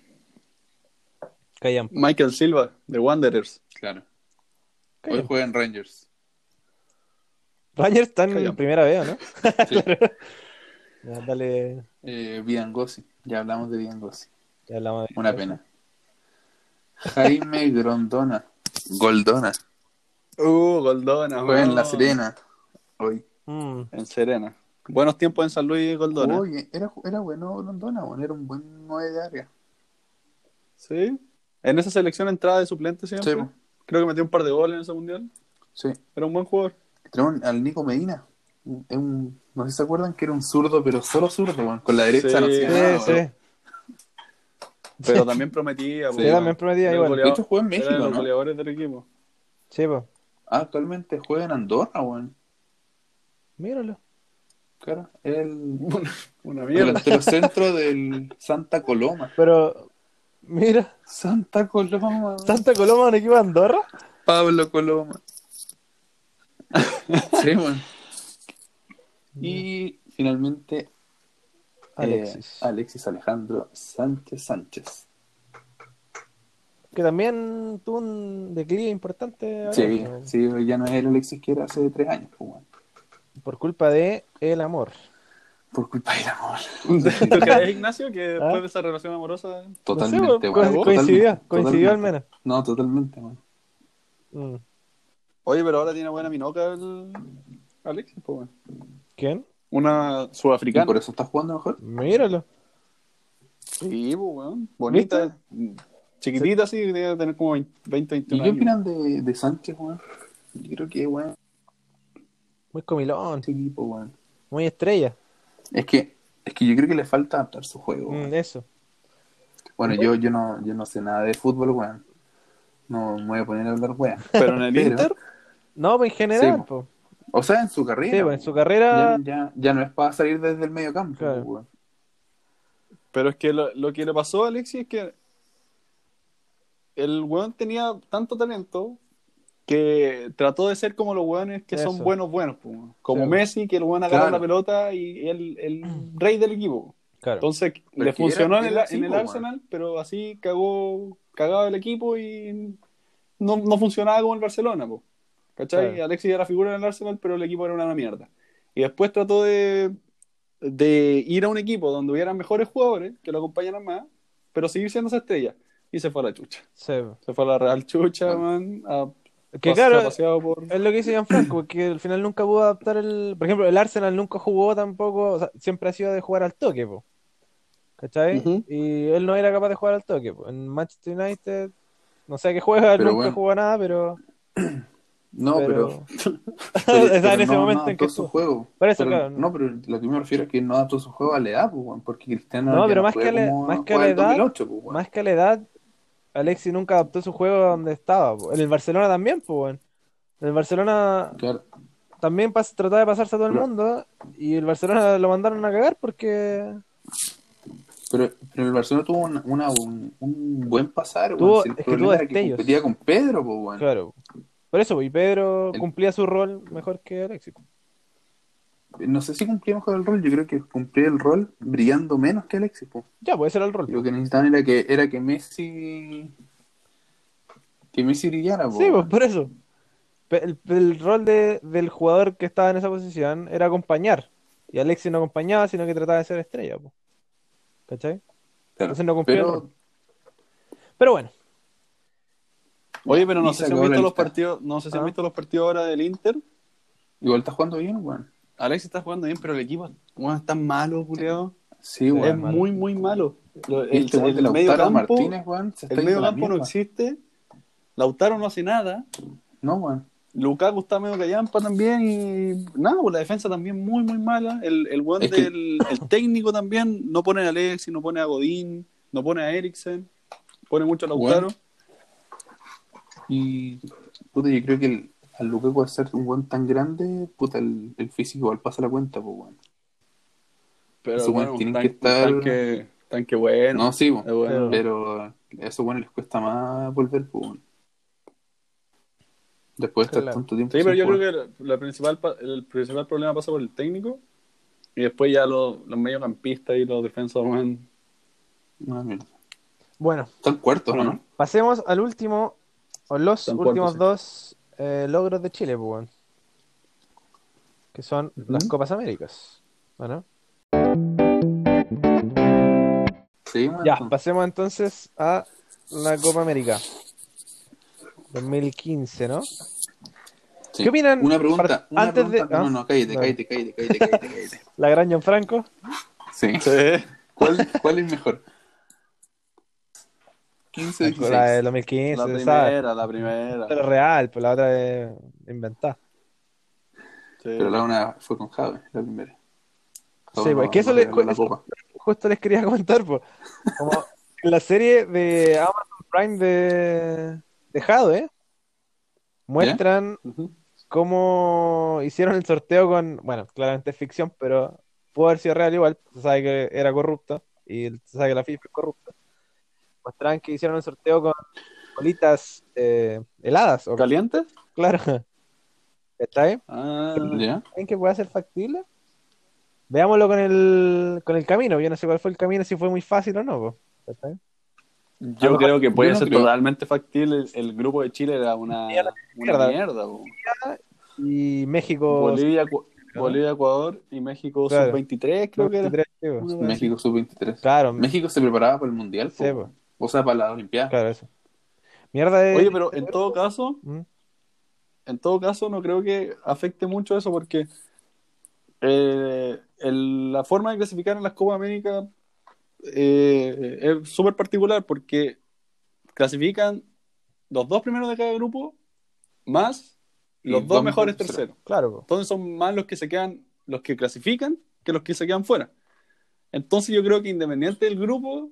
Callan.
Michael Silva, de Wanderers.
Claro. Hoy
Callan.
juega en Rangers.
Rangers están
Callan.
en primera vez, ¿no?
Sí.
Ya, dale,
Eh. Ya hablamos de Vidangosi.
ya hablamos de
Una pena. Jaime Grondona. Goldona.
Uh, Goldona.
Juega en La. Serena. Hoy.
Mm,
En Serena. Buenos tiempos en San Luis Goldona.
Oye, era, era bueno Grondona, bueno, era un buen 9 de área.
Sí. En esa selección entrada de suplente siempre.
Sí.
Creo que metió un par de goles en ese mundial.
Sí.
Era un buen jugador.
Tenemos al Nico Medina. Un- es un- no sé si se acuerdan que era un zurdo, pero solo zurdo, con la derecha
Sí.
no hacía nada,
sí.
Bueno.
Pero también prometía.
Sí,
también prometía igual.
De hecho, juega en México,
los goleadores del equipo.
Sí, pues.
Ah, actualmente juega en Andorra, weón.
Míralo.
Claro, el
Una, una mierda.
delantero centro del Santa Coloma.
Pero, mira,
Santa Coloma.
Santa Coloma, un equipo de Andorra.
Pablo Coloma. sí, weón. Y finalmente
Alexis.
eh, Alexis Alejandro Sánchez Sánchez.
Que también tuvo un declive importante ahora,
Sí,
¿no?
sí, ya no es el Alexis que era hace tres años, pues,
por culpa de el amor.
Por culpa del amor.
¿Tú crees, Ignacio, que después
¿Ah?
de esa relación amorosa
Totalmente,
No sé,
weón.
co-
Totalmente,
coincidió, coincidió al menos.
No, totalmente.
Mm.
Oye, pero ahora tiene buena minoca el Alexis, pues.
¿Quién?
Una
¿Y
sudafricana.
por eso está jugando mejor?
Míralo.
Sí, pues, weón. Bonita. Chiquitita, sí, debe tener como 20, 21
¿Y qué
años.
opinan de, de Sánchez, weón? Yo creo que, weón,
Muy comilón,
este equipo, weón.
muy estrella.
Es que, es que yo creo que le falta adaptar su juego. weón.
Mm, eso.
Bueno, yo, yo, no, yo no sé nada de fútbol, weón. No me voy a poner a hablar, weón.
Pero en el
Pero-
Inter,
No, pues en general,
Sí,
po.
O sea, en su carrera.
Sí, pues en su carrera.
ya, ya, ya no es para salir desde el medio campo,
Claro.
weón.
pero es que lo, lo que le pasó a Alexis es que el weón tenía tanto talento que trató de ser como los weones que son buenos, buenos. pues. Como
Sí.
Messi, que el weón agarra
Claro.
la pelota y el, el rey del equipo.
Claro.
Entonces
Pero
le funcionó
era-
en el, en el. Arsenal, pero así cagó, cagaba el equipo y no, no funcionaba como el Barcelona. Po. ¿Cachai?
Claro.
Alexis era figura en el Arsenal, pero el equipo era una mierda. Y después trató de, de ir a un equipo donde hubieran mejores jugadores que lo acompañaran más, pero seguir siendo esa estrella. Y se fue a la chucha.
Sí.
Se fue a la Real Chucha,
Bueno.
man, a
Que claro,
por...
Es lo que dice Gianfranco, que al final nunca pudo adaptar el. Por ejemplo, el Arsenal nunca jugó tampoco, o sea, siempre ha sido de jugar al toque, po. ¿cachai? Y él no era capaz de jugar al toque. po. En Manchester United, no sé a qué juega, él
Pero
nunca
bueno.
jugó a nada, pero.
No, pero.
pero...
pero-
Estaba
pero
en ese
no-
momento
no
en que
su juego.
Por eso,
Pero-
claro.
No, pero lo que me refiero es que no adaptó su juego a la edad, pues, porque Cristiano
No, pero más que la-
como
más que a la edad,
2008, pues, weón.
Más que a la edad, Alexis nunca adaptó su juego a donde estaba. po. En el Barcelona también, pues, bueno. En el Barcelona
Claro.
también pas- trataba de pasarse a todo el mundo y el Barcelona lo mandaron a cagar porque
Pero, pero el Barcelona tuvo una, una- un, un buen pasar,
Tuvo-.
Si el
es que tuvo destellos.
competía con Pedro, pues, weón.
Claro. Por eso, y Pedro
El-
cumplía su rol mejor que Alexis.
No sé si cumplía mejor el rol, yo creo que cumplía el rol brillando menos que Alexis, pues.
Ya, pues ese era el rol.
Lo que necesitaban era que, era que Messi. Que Messi brillara, po,
Sí, pues por eso. El, el rol de- del jugador que estaba en esa posición era acompañar. Y Alexis no acompañaba, sino que trataba de ser estrella. pues. ¿Cachai?
Claro.
entonces no cumplió el
Pero
rol. Pero bueno,
Oye, pero no sé si han visto los partidos, no sé si han
Ah.
visto los partidos ahora del Inter.
igual está jugando bien, weón.
Alexis está jugando bien, pero el equipo weón, es tan malo, culiao.
Sí,
Es
weón.
malo.
muy, muy malo. El,
este
el
Lautaro
medio campo,
Martínez, weón, se está
el medio campo no existe. Lautaro no hace nada.
No, weón.
Lukaku está medio callampa también y nada, pues la defensa también muy muy mala. El, el weón
Es que-
del el técnico también no pone a Alexis, no pone a Godín, no pone a Eriksen, pone mucho a Lautaro.
Y, puta, yo creo que el, al Lukaku al ser un weón tan grande, puta, el, el físico igual pasa la cuenta, pues, weón.
pero
esos
bueno,
tienen
tan,
que estar-
tanque, tanque bueno.
No, sí,
bueno.
Pero a esos weones les cuesta más volver, pues, weón. Después de estar
Claro.
tanto tiempo
Sí, pero yo
jugar.
creo que la, principal, pa- el principal problema pasa por el técnico y después ya los, los mediocampistas y los defensas, weón.
Ah,
bueno,
Están cuartos, ¿no?
Bueno.
pasemos al último, o los
Están
últimos
cuartos,
dos eh, logros de Chile, pues, bueno. Que son
Ujú.
las Copas Américas. Bueno,
Seguimos
ya,
entonces.
pasemos entonces a la Copa América 2015, ¿no?
Sí.
¿Qué opinan?
Una pregunta. Una
antes de-
pregunta-
ah,
No, no, cállate,
dale.
cállate, cállate, cállate, cállate, cállate.
La gran Gianfranco.
Sí. ¿Cuál, ¿Cuál es mejor? 15
La
16.
del 2015,
La
¿sabes?
primera, la primera.
Pero real, pues la otra es inventada.
Sí.
Pero la una fue con Jave, la primera.
Sí, pues,
no-
que eso
no
le-
la
eso-. Justo les quería comentar, pues. Como en la serie de Amazon Prime de, de Jado, ¿eh? Muestran
Ujú.
cómo hicieron el sorteo con. Bueno, claramente es ficción, pero pudo haber sido real igual. Se sabe que era corrupto y se sabe que la FIFA es corrupta. Mostraban que hicieron el sorteo con bolitas eh, heladas, o
¿Caliente?
claro. ¿Está ahí?
Ah,
¿Ya?
¿Creen que pueda ser factible? Veámoslo con el, con el camino. Yo no sé cuál fue el camino, si fue muy fácil o no.
yo creo que puede
no
ser
creo.
totalmente factible. El, el grupo de Chile era una,
Mierda.
una mierda. po.
Y México.
Bolivia, Bolivia, Ecuador y México
Claro.
sub-23 creo que era.
23, sí, po.
Una wea así.
México sub-23.
Claro,
México se preparaba para el mundial,
Sí,
po.
po.
O sea, para la Olimpiada.
claro, eso. Mierda de.
Oye, pero en todo caso,
Mm.
en todo caso no creo que afecte mucho eso porque eh, el- la forma de clasificar en las Copas América eh, es súper particular porque clasifican los dos primeros de cada grupo más los
dos
dos mejores terceros.
Claro.
Entonces son más los que se quedan, los que clasifican que los que se quedan fuera. Entonces yo creo que independiente del grupo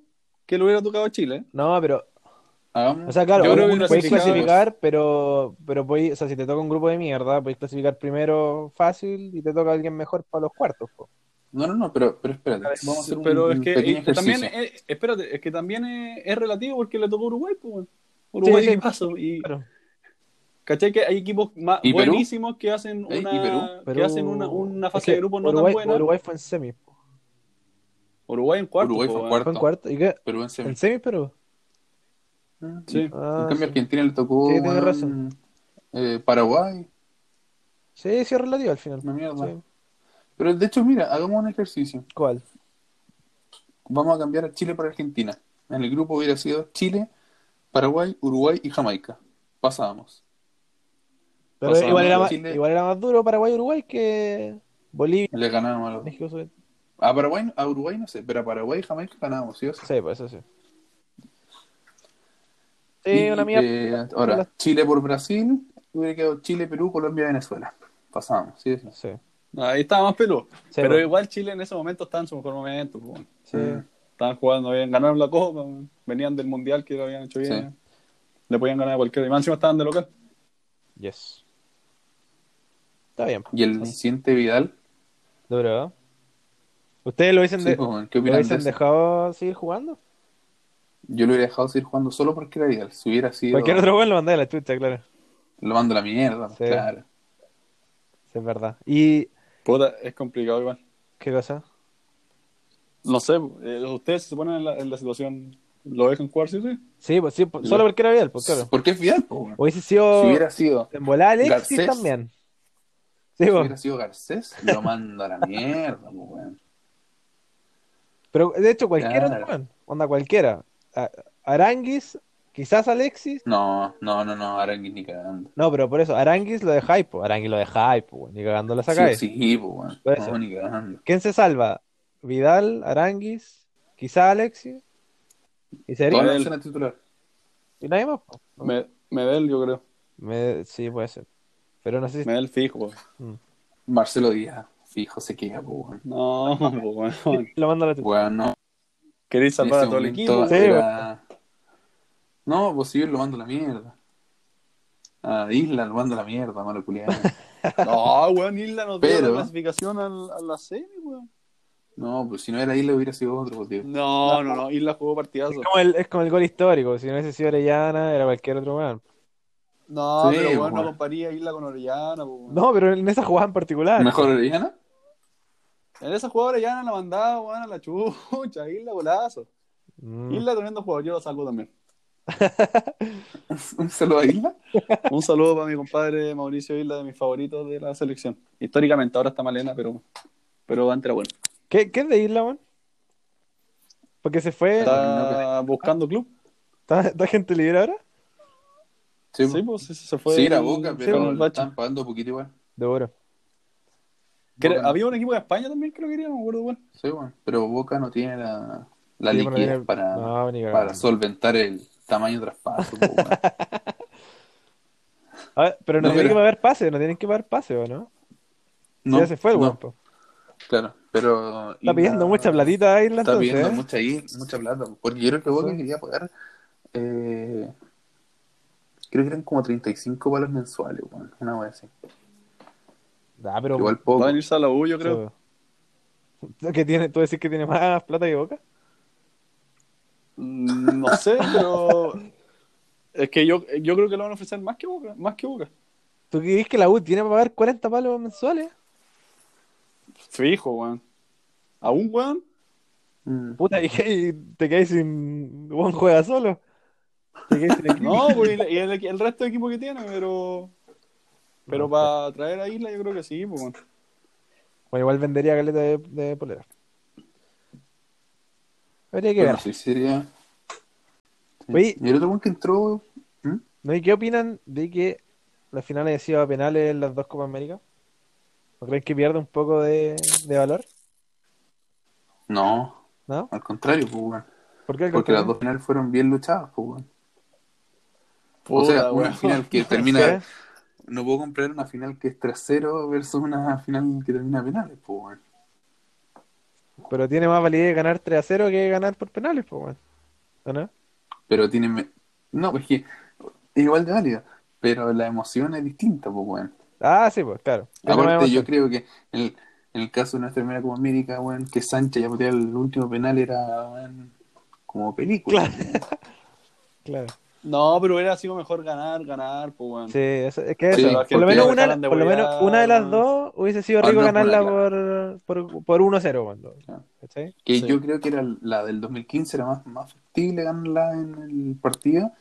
que le hubiera tocado a Chile,
No, pero.
Hagamos-
O sea, claro,
Yo creo que
podéis clasificar, pero, pero podéis- o sea, si te toca un grupo de mierda, podéis clasificar primero fácil y te toca alguien mejor para los cuartos. po.
No, no, no, pero, pero espérate. Vamos a hacer un,
pero es que también es, espérate, es que también es, es relativo porque le tocó Uruguay, pues. Uruguay
Sí, sí.
¿qué pasó? Y
Claro.
¿cachai que hay equipos más
¿Y Perú?
buenísimos que hacen
¿Eh? ¿Y
una que hacen una, una
es
fase
que
de grupos no
Uruguay,
tan buena?
Uruguay fue en semi.
Uruguay en cuarto,
Uruguay fue en cuarto.
Fue en cuarto. ¿Y qué?
Perú en semi.
¿En semi, pero?
Sí.
Ah,
en cambio,
sí.
Argentina le tocó
Sí, tienes
weón,
razón.
eh, Paraguay,
Sí, sí, es relativo al final.
una mierda.
Sí.
Pero de hecho, mira, hagamos un ejercicio.
¿Cuál?
Vamos a cambiar a Chile por Argentina. En el grupo hubiera sido Chile, Paraguay, Uruguay y Jamaica. Pasábamos.
Pero igual era, más,
Chile.
igual era más duro Paraguay-Uruguay que Bolivia,
Le ganamos a los
México.
A Paraguay, a Uruguay no sé, pero a Paraguay y Jamaica ganamos, ¿sí o sí?
Sí, pues eso sí. Sí,
Y,
una mierda.
eh, ahora, Chile por Brasil, hubiera quedado Chile, Perú, Colombia, Venezuela. Pasamos, ¿sí? sí.
Sí.
Ahí estaba más peludo.
Sí,
Pero
pues.
igual Chile en ese momento estaba en su mejor momento. pues.
Sí.
Mm.
Estaban jugando bien, ganaron la Copa, venían del Mundial que lo habían hecho bien.
Sí.
Le podían ganar a cualquiera. Y más encima estaban de local.
Yes. Está bien.
Y el siguiente Vidal,
Duro, ¿eh? ¿Ustedes lo hubiesen,
sí,
de-
pues, ¿qué
lo hubiesen dejado seguir jugando?
Yo lo hubiera dejado seguir jugando solo porque era Vidal. Si hubiera sido.
Cualquier otro weón lo mandé a la chucha, claro.
Lo mando a la mierda,
Sí.
claro.
Sí, es verdad. ¿Y
Puta, es complicado igual.
qué cosa?
No sé, eh, ustedes se ponen en la, en la situación, ¿lo dejan jugar sí o sí?
Sí, pues sí, pues, solo porque era Vidal, pues claro.
Porque es Vidal, pues.
Hubiese sido
Si hubiera sido.
en volar Alexis
Garcés.
también. Sí,
Si
pues.
hubiera sido Garcés, lo mando a la mierda, pues, weón.
Pero de hecho, cualquiera
Claro.
Onda cualquiera. Aranguis, quizás Alexis.
No, no, no, no, Aranguis ni cagando.
No, pero por eso, Aranguis lo dejáis, pues. Aranguis lo dejáis, pues. Ni cagando la
Sí,
sacáis.
sí, pues. No, ni cagando.
¿Quién se salva? Vidal, Aranguis, quizás Alexis. ¿Y sería?
Escena titular.
¿Y nadie más? po?
Me, Medel, yo creo.
Me- Sí, puede ser. Pero no sé si.
Medel fijo. pues.
Marcelo Díaz, fijo, se queda, weón.
No, bueno.
Lo mando a la.
Weón, no.
Queréis salvar a todo el equipo.
Sí,
era- No, pues si yo lo mando a la mierda. A Isla lo mando a la mierda, malo culiado.
No, weón, Isla nos dio
Pero-
la clasificación al- a la semi, weón.
No, pues si no era Isla hubiera sido otro, pues, tío.
No, no, no, Isla jugó partidazo.
Es como, el, es como el gol histórico. Si no hubiese sido Orellana, era cualquier otro weón.
No,
Sí,
pero weón,
weón.
no comparía Isla con Orellana, weón.
No, pero en esa jugada en particular.
¿Mejor Orellana?
En esa jugada Orellana la mandaba, weón, a la chucha, Isla golazo.
Mm.
Isla teniendo jugador, yo lo salvo también.
Un saludo a Isla.
Un saludo para mi compadre Mauricio Isla, de mis favoritos de la selección. Históricamente, ahora está Malena, pero, pero antes era bueno.
¿Qué, ¿Qué es de Isla, weón? Porque se fue. ¿Está,
Está buscando club.
está gente libre ahora?
Sí,
Sí, pues se fue.
sí, era Boca, pero le
Bachi.
están pagando un poquito igual.
De
no-
Había un equipo de España también que lo quería, no me acuerdo, weón.
Sí, bueno, pero Boca no tiene la, la
Sí,
liquidez
bueno,
para,
no,
solventar el tamaño traspaso. pues.
A ver, pero no,
No,
tienen
pero-
que pagar pase, no tienen que pagar pase, ¿o no?
No,
ya se fue el
no,
weón, po.
Claro, pero.
Está pidiendo mucha platita a Isla
Está
entonces,
pidiendo
¿eh?
mucha, ahí, mucha plata. Porque yo creo que Boca
Sí.
quería pagar. Eh, creo que eran como 35 palos mensuales, weón. Una wea así.
Ah, pero.
Igual poco.
Va a venirse a la U, yo creo.
¿Qué tiene? ¿Tú decís que tiene más plata que Boca?
Mm, No sé, pero. Es que yo, yo creo que lo van a ofrecer más que Boca. Más que Boca.
¿Tú crees que la U tiene para pagar 40 palos mensuales?
Fijo, weón. ¿A un weón?
Mm.
Puta, y, y te quedas sin. Juan juega solo. Te quedas sin equipo.
No, pues, y el, el resto de equipo que tiene, pero. Pero
No,
para traer a Isla, yo creo que sí, pues.
Bueno, igual vendería caleta de, de polera. Habría que
Pero
ver.
no sé si sería. Sí.
Oye.
Y el otro weón que entró. ¿Mm?
¿No? ¿Y qué opinan de que la final haya sido a penales en las dos Copas América? ¿No creen que pierde un poco de, de valor?
No,
¿No?
al contrario, pues, weón.
¿Por qué al
Porque las dos finales fueron bien luchadas, pues, O sea, una final que termina. No puedo comprar una final que es 3-0 versus una final que termina penales, pues, weón.
Pero tiene más validez ganar 3 a 0 que ganar por penales, pues, weón. ¿O no?
Pero tiene. No, pues que es igual de válida. Pero la emoción es distinta, pues, weón.
Ah, sí, pues, claro.
Aparte, yo creo que en el, en el caso de nuestra primera Copa América, weón, que Sánchez ya pateó el último penal era, weón, como película.
Claro.
No, pero hubiera sido mejor ganar, ganar, pues, weón.
Sí, eso- es que
Sí,
eso, por lo menos una, por lo menos una de las dos hubiese sido
Ah,
rico ganarla por, por, por 1-0, weón.
Claro.
¿Cachai?
Que
Sí.
yo creo que era la del 2015 era más, más factible ganarla en el partido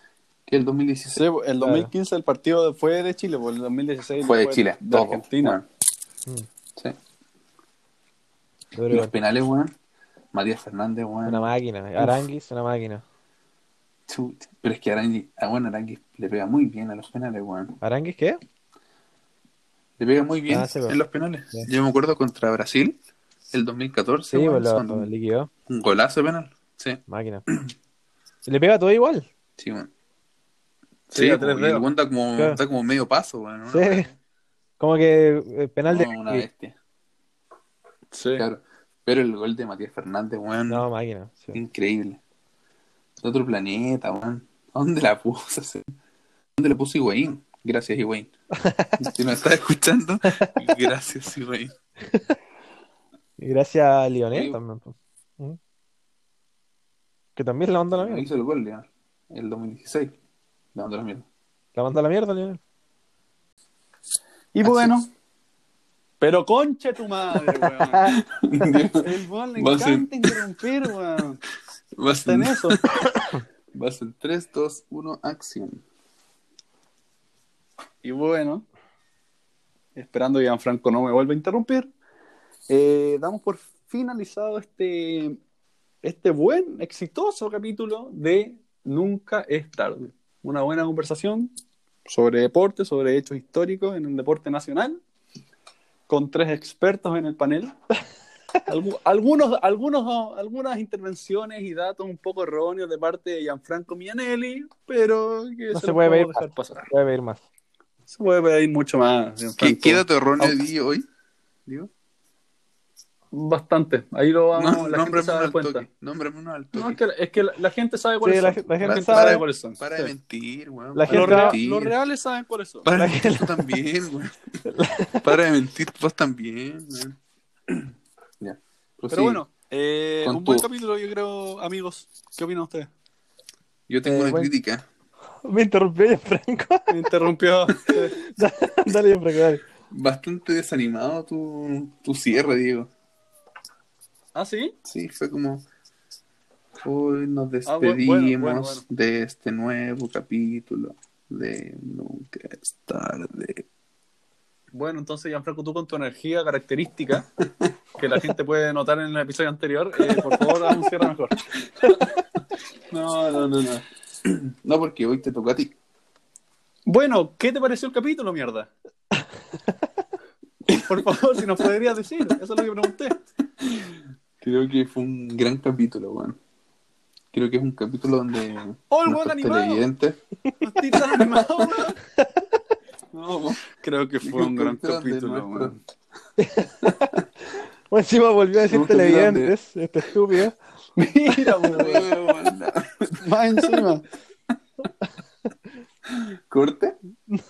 que el 2016.
Sí, pues, el 2015 el partido fue de Chile, pues el 2016
Fue de Chile,
de
todo,
Argentina.
weón.
Mm.
Sí.
Pero
los penales, weón. Matías Fernández, weón.
una máquina. Aranguis, una máquina.
Pero es que Arangui, ah, bueno, Arangui le pega muy bien a los penales, weón.
¿Aranguis qué?
Le pega muy bien
Ah, pues.
en los penales.
Sí.
Yo me acuerdo contra Brasil, el 2014,
Sí,
weón,
pues lo,
cuando
lo
un,
liquidó.
un golazo de penal. Sí,
Máquina. Le pega todo igual.
sí, weón.
Sí,
Sí, y el weón da como,
Claro.
da como medio paso, weón. ¿no?
Sí. Como que eh, penal de.
Una bestia.
Sí.
Claro. Pero el gol de Matías Fernández, weón,
No, máquina. sí.
increíble. De otro planeta, weón. ¿A ¿Dónde la puso? ¿Dónde la puso Higuaín? Gracias, Higuaín. si me estás escuchando, gracias, Higuaín.
Y gracias a Lionel
Sí.
también. pues. Mm. Que también la mandó a la mierda.
Hizo el gol, Leonel. El 2016. Le mandó la mierda.
La mandó a la mierda, Lionel.
Y
Así
bueno,
es.
pero conche tu madre, weón. El weón le
a
encanta interrumpir, weón.
Va a
Está en eso.
va a ser 3, 2, 1, acción.
Y bueno, esperando que Gianfranco no me vuelva a interrumpir, eh, damos por finalizado este, este buen, exitoso capítulo de Nunca es tarde. Una buena conversación sobre deporte, sobre hechos históricos en el deporte nacional, con tres expertos en el panel. Algu- algunos, algunos, algunas intervenciones y datos un poco erróneos de parte de Gianfranco Mianelli, pero que
No se puede pedir
dejar
más.
pasar.
Voy a pedir más.
Se puede pedir mucho más.
¿Qué. ¿Qué dato erróneo di hoy? Digo.
Bastante. Ahí lo vamos,
No,
la gente se
uno
da
al
cuenta.
toque. Nómbrame uno al
No,
toque.
es que, es que la, la gente sabe cuáles
Sí, la,
son.
la gente
Para-
sabe.
cuáles son.
Para
Sí.
de mentir, weón.
La gente-
Los,
mentir.
los reales saben cuáles son.
Para
La
de mentir tú también, weón. Para de mentir vos también, weón. Ya.
Pero bueno, eh, un buen
tu-
capítulo, yo creo, amigos. ¿Qué opinan ustedes?
Yo tengo
Eh,
una
bueno.
crítica.
Me interrumpió Franco.
Me interrumpió.
dale, Franco, dale.
Bastante desanimado tu, tu cierre, Diego.
¿Ah, sí?
Sí, fue como. Hoy nos
Ah, bueno,
despedimos
bueno, bueno.
de este nuevo capítulo de Nunca es tarde.
Bueno, entonces, Gianfranco, tú con tu energía característica, que la gente puede notar en el episodio anterior, eh, por favor, haz un cierre mejor.
No, no, no, no. No, porque hoy te tocó a ti.
Bueno, ¿qué te pareció el capítulo, mierda? Por favor, si nos podrías decir. Eso es lo que pregunté.
Creo que fue un gran capítulo, weón. Creo que es un capítulo donde
¡Oh, el weón animado!
televidentes.
Estoy tan animado, weón.
No.
Creo que fue un gran
Capítulo de
weón.
Bueno, encima volvió a decir televidentes, este estúpido.
Mira, weón. Más encima.
¿Corte?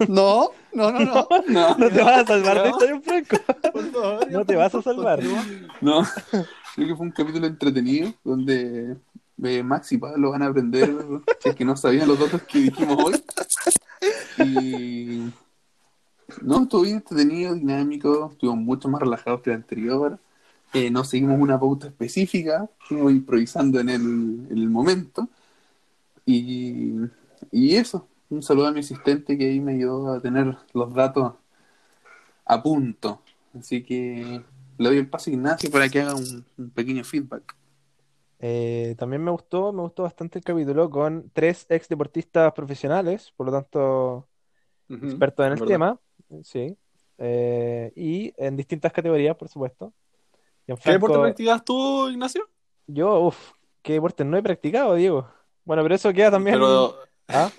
No, no, no, no.
No,
No te vas a salvar de esto, John Franco.
Por favor,
No te vas a salvar.
no. Creo que fue un capítulo entretenido donde eh, Max y Pablo van a aprender si es que no sabían los datos que dijimos hoy. Y no, estuvo bien entretenido, dinámico, estuvimos mucho más relajados que el anterior. Eh, no seguimos una pauta específica, fuimos improvisando en el, en el momento. Y, y eso, un saludo a mi asistente que ahí me ayudó a tener los datos a punto. Así que le doy el paso a Ignacio para que haga un, un pequeño feedback.
Eh, también me gustó, me gustó bastante el capítulo con tres ex deportistas profesionales, por lo tanto,
Ujú,
expertos en el
verdad.
tema, sí. Eh, y en distintas categorías, por supuesto.
¿Qué
Gianfranco-
deporte practicas tú, Ignacio?
Yo, uff, qué deporte no he practicado, Diego. Bueno, pero eso queda también.
Pero,
¿Ah?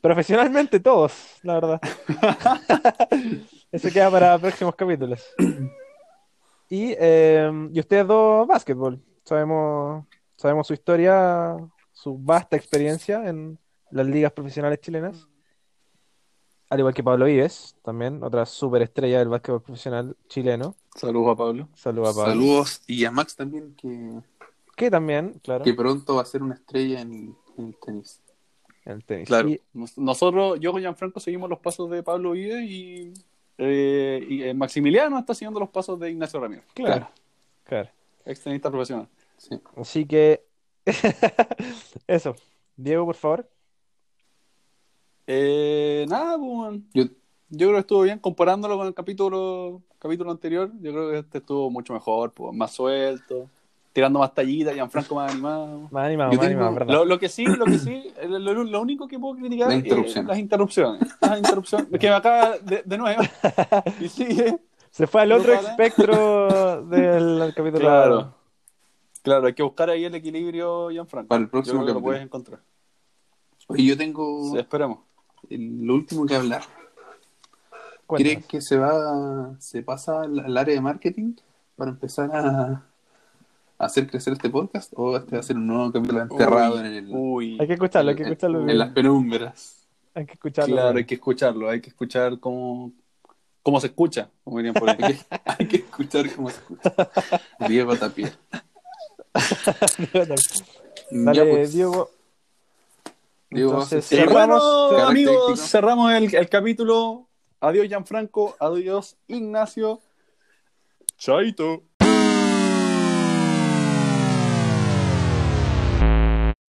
Profesionalmente todos, la verdad. Eso queda para próximos capítulos. Y, eh, y ustedes dos, básquetbol. Sabemos, sabemos su historia, su vasta experiencia en las ligas profesionales chilenas. Al igual que Pablo Vives, también, otra superestrella del básquetbol profesional chileno.
saludos a Pablo.
Saludos a Pablo.
Saludos y a Max también, que,
Que también, claro,
que pronto va a ser una estrella en, en el tenis.
en el tenis.
Claro.
Y-
Nosotros, yo con Gianfranco seguimos los pasos de Pablo Vives y, eh, y eh, Maximiliano está siguiendo los pasos de Ignacio Ramírez,
claro, claro.
ex tenista profesional.
Sí.
Así que, eso. Diego, por favor.
Eh, nada, pues.
Yo,
yo creo que estuvo bien comparándolo con el capítulo capítulo anterior. Yo creo que este estuvo mucho mejor, pues, más suelto. tirando más tallitas, Gianfranco más animado.
Más animado,
Yo
más
tengo-
animado, ¿verdad?
Lo, lo que sí, lo que sí, lo, lo- lo único que puedo criticar
La
es las interrupciones. Las interrupciones. Que me acaba de, de nuevo. Y sigue.
Se fue al
¿No
otro espectro del capítulo.
Claro. Claro, hay que buscar ahí el equilibrio, Gianfranco.
Para el próximo
Yo creo que lo
capítulo.
puedes encontrar.
Oye, yo tengo
Sí, esperemos.
El- lo último que hablar. ¿Creen que se va, se pasa al, al área de marketing para empezar a, a hacer crecer este podcast? ¿O este va a ser un nuevo capítulo enterrado
Uy,
en el
Uy.
Hay que escucharlo, hay que
en-
escucharlo.
en, las penumbras?
Hay que escucharlo.
Claro,
bien.
hay que escucharlo, hay que escuchar cómo, cómo se escucha, como dirían por ahí.
Hay que, hay que escuchar cómo se escucha. Diego Tapia.
Dale,
Ya, pues,
Diego. Entonces, cerramos.
bueno, amigos, cerramos el, el capítulo. Adiós, Gianfranco. Adiós, Ignacio. Chaito.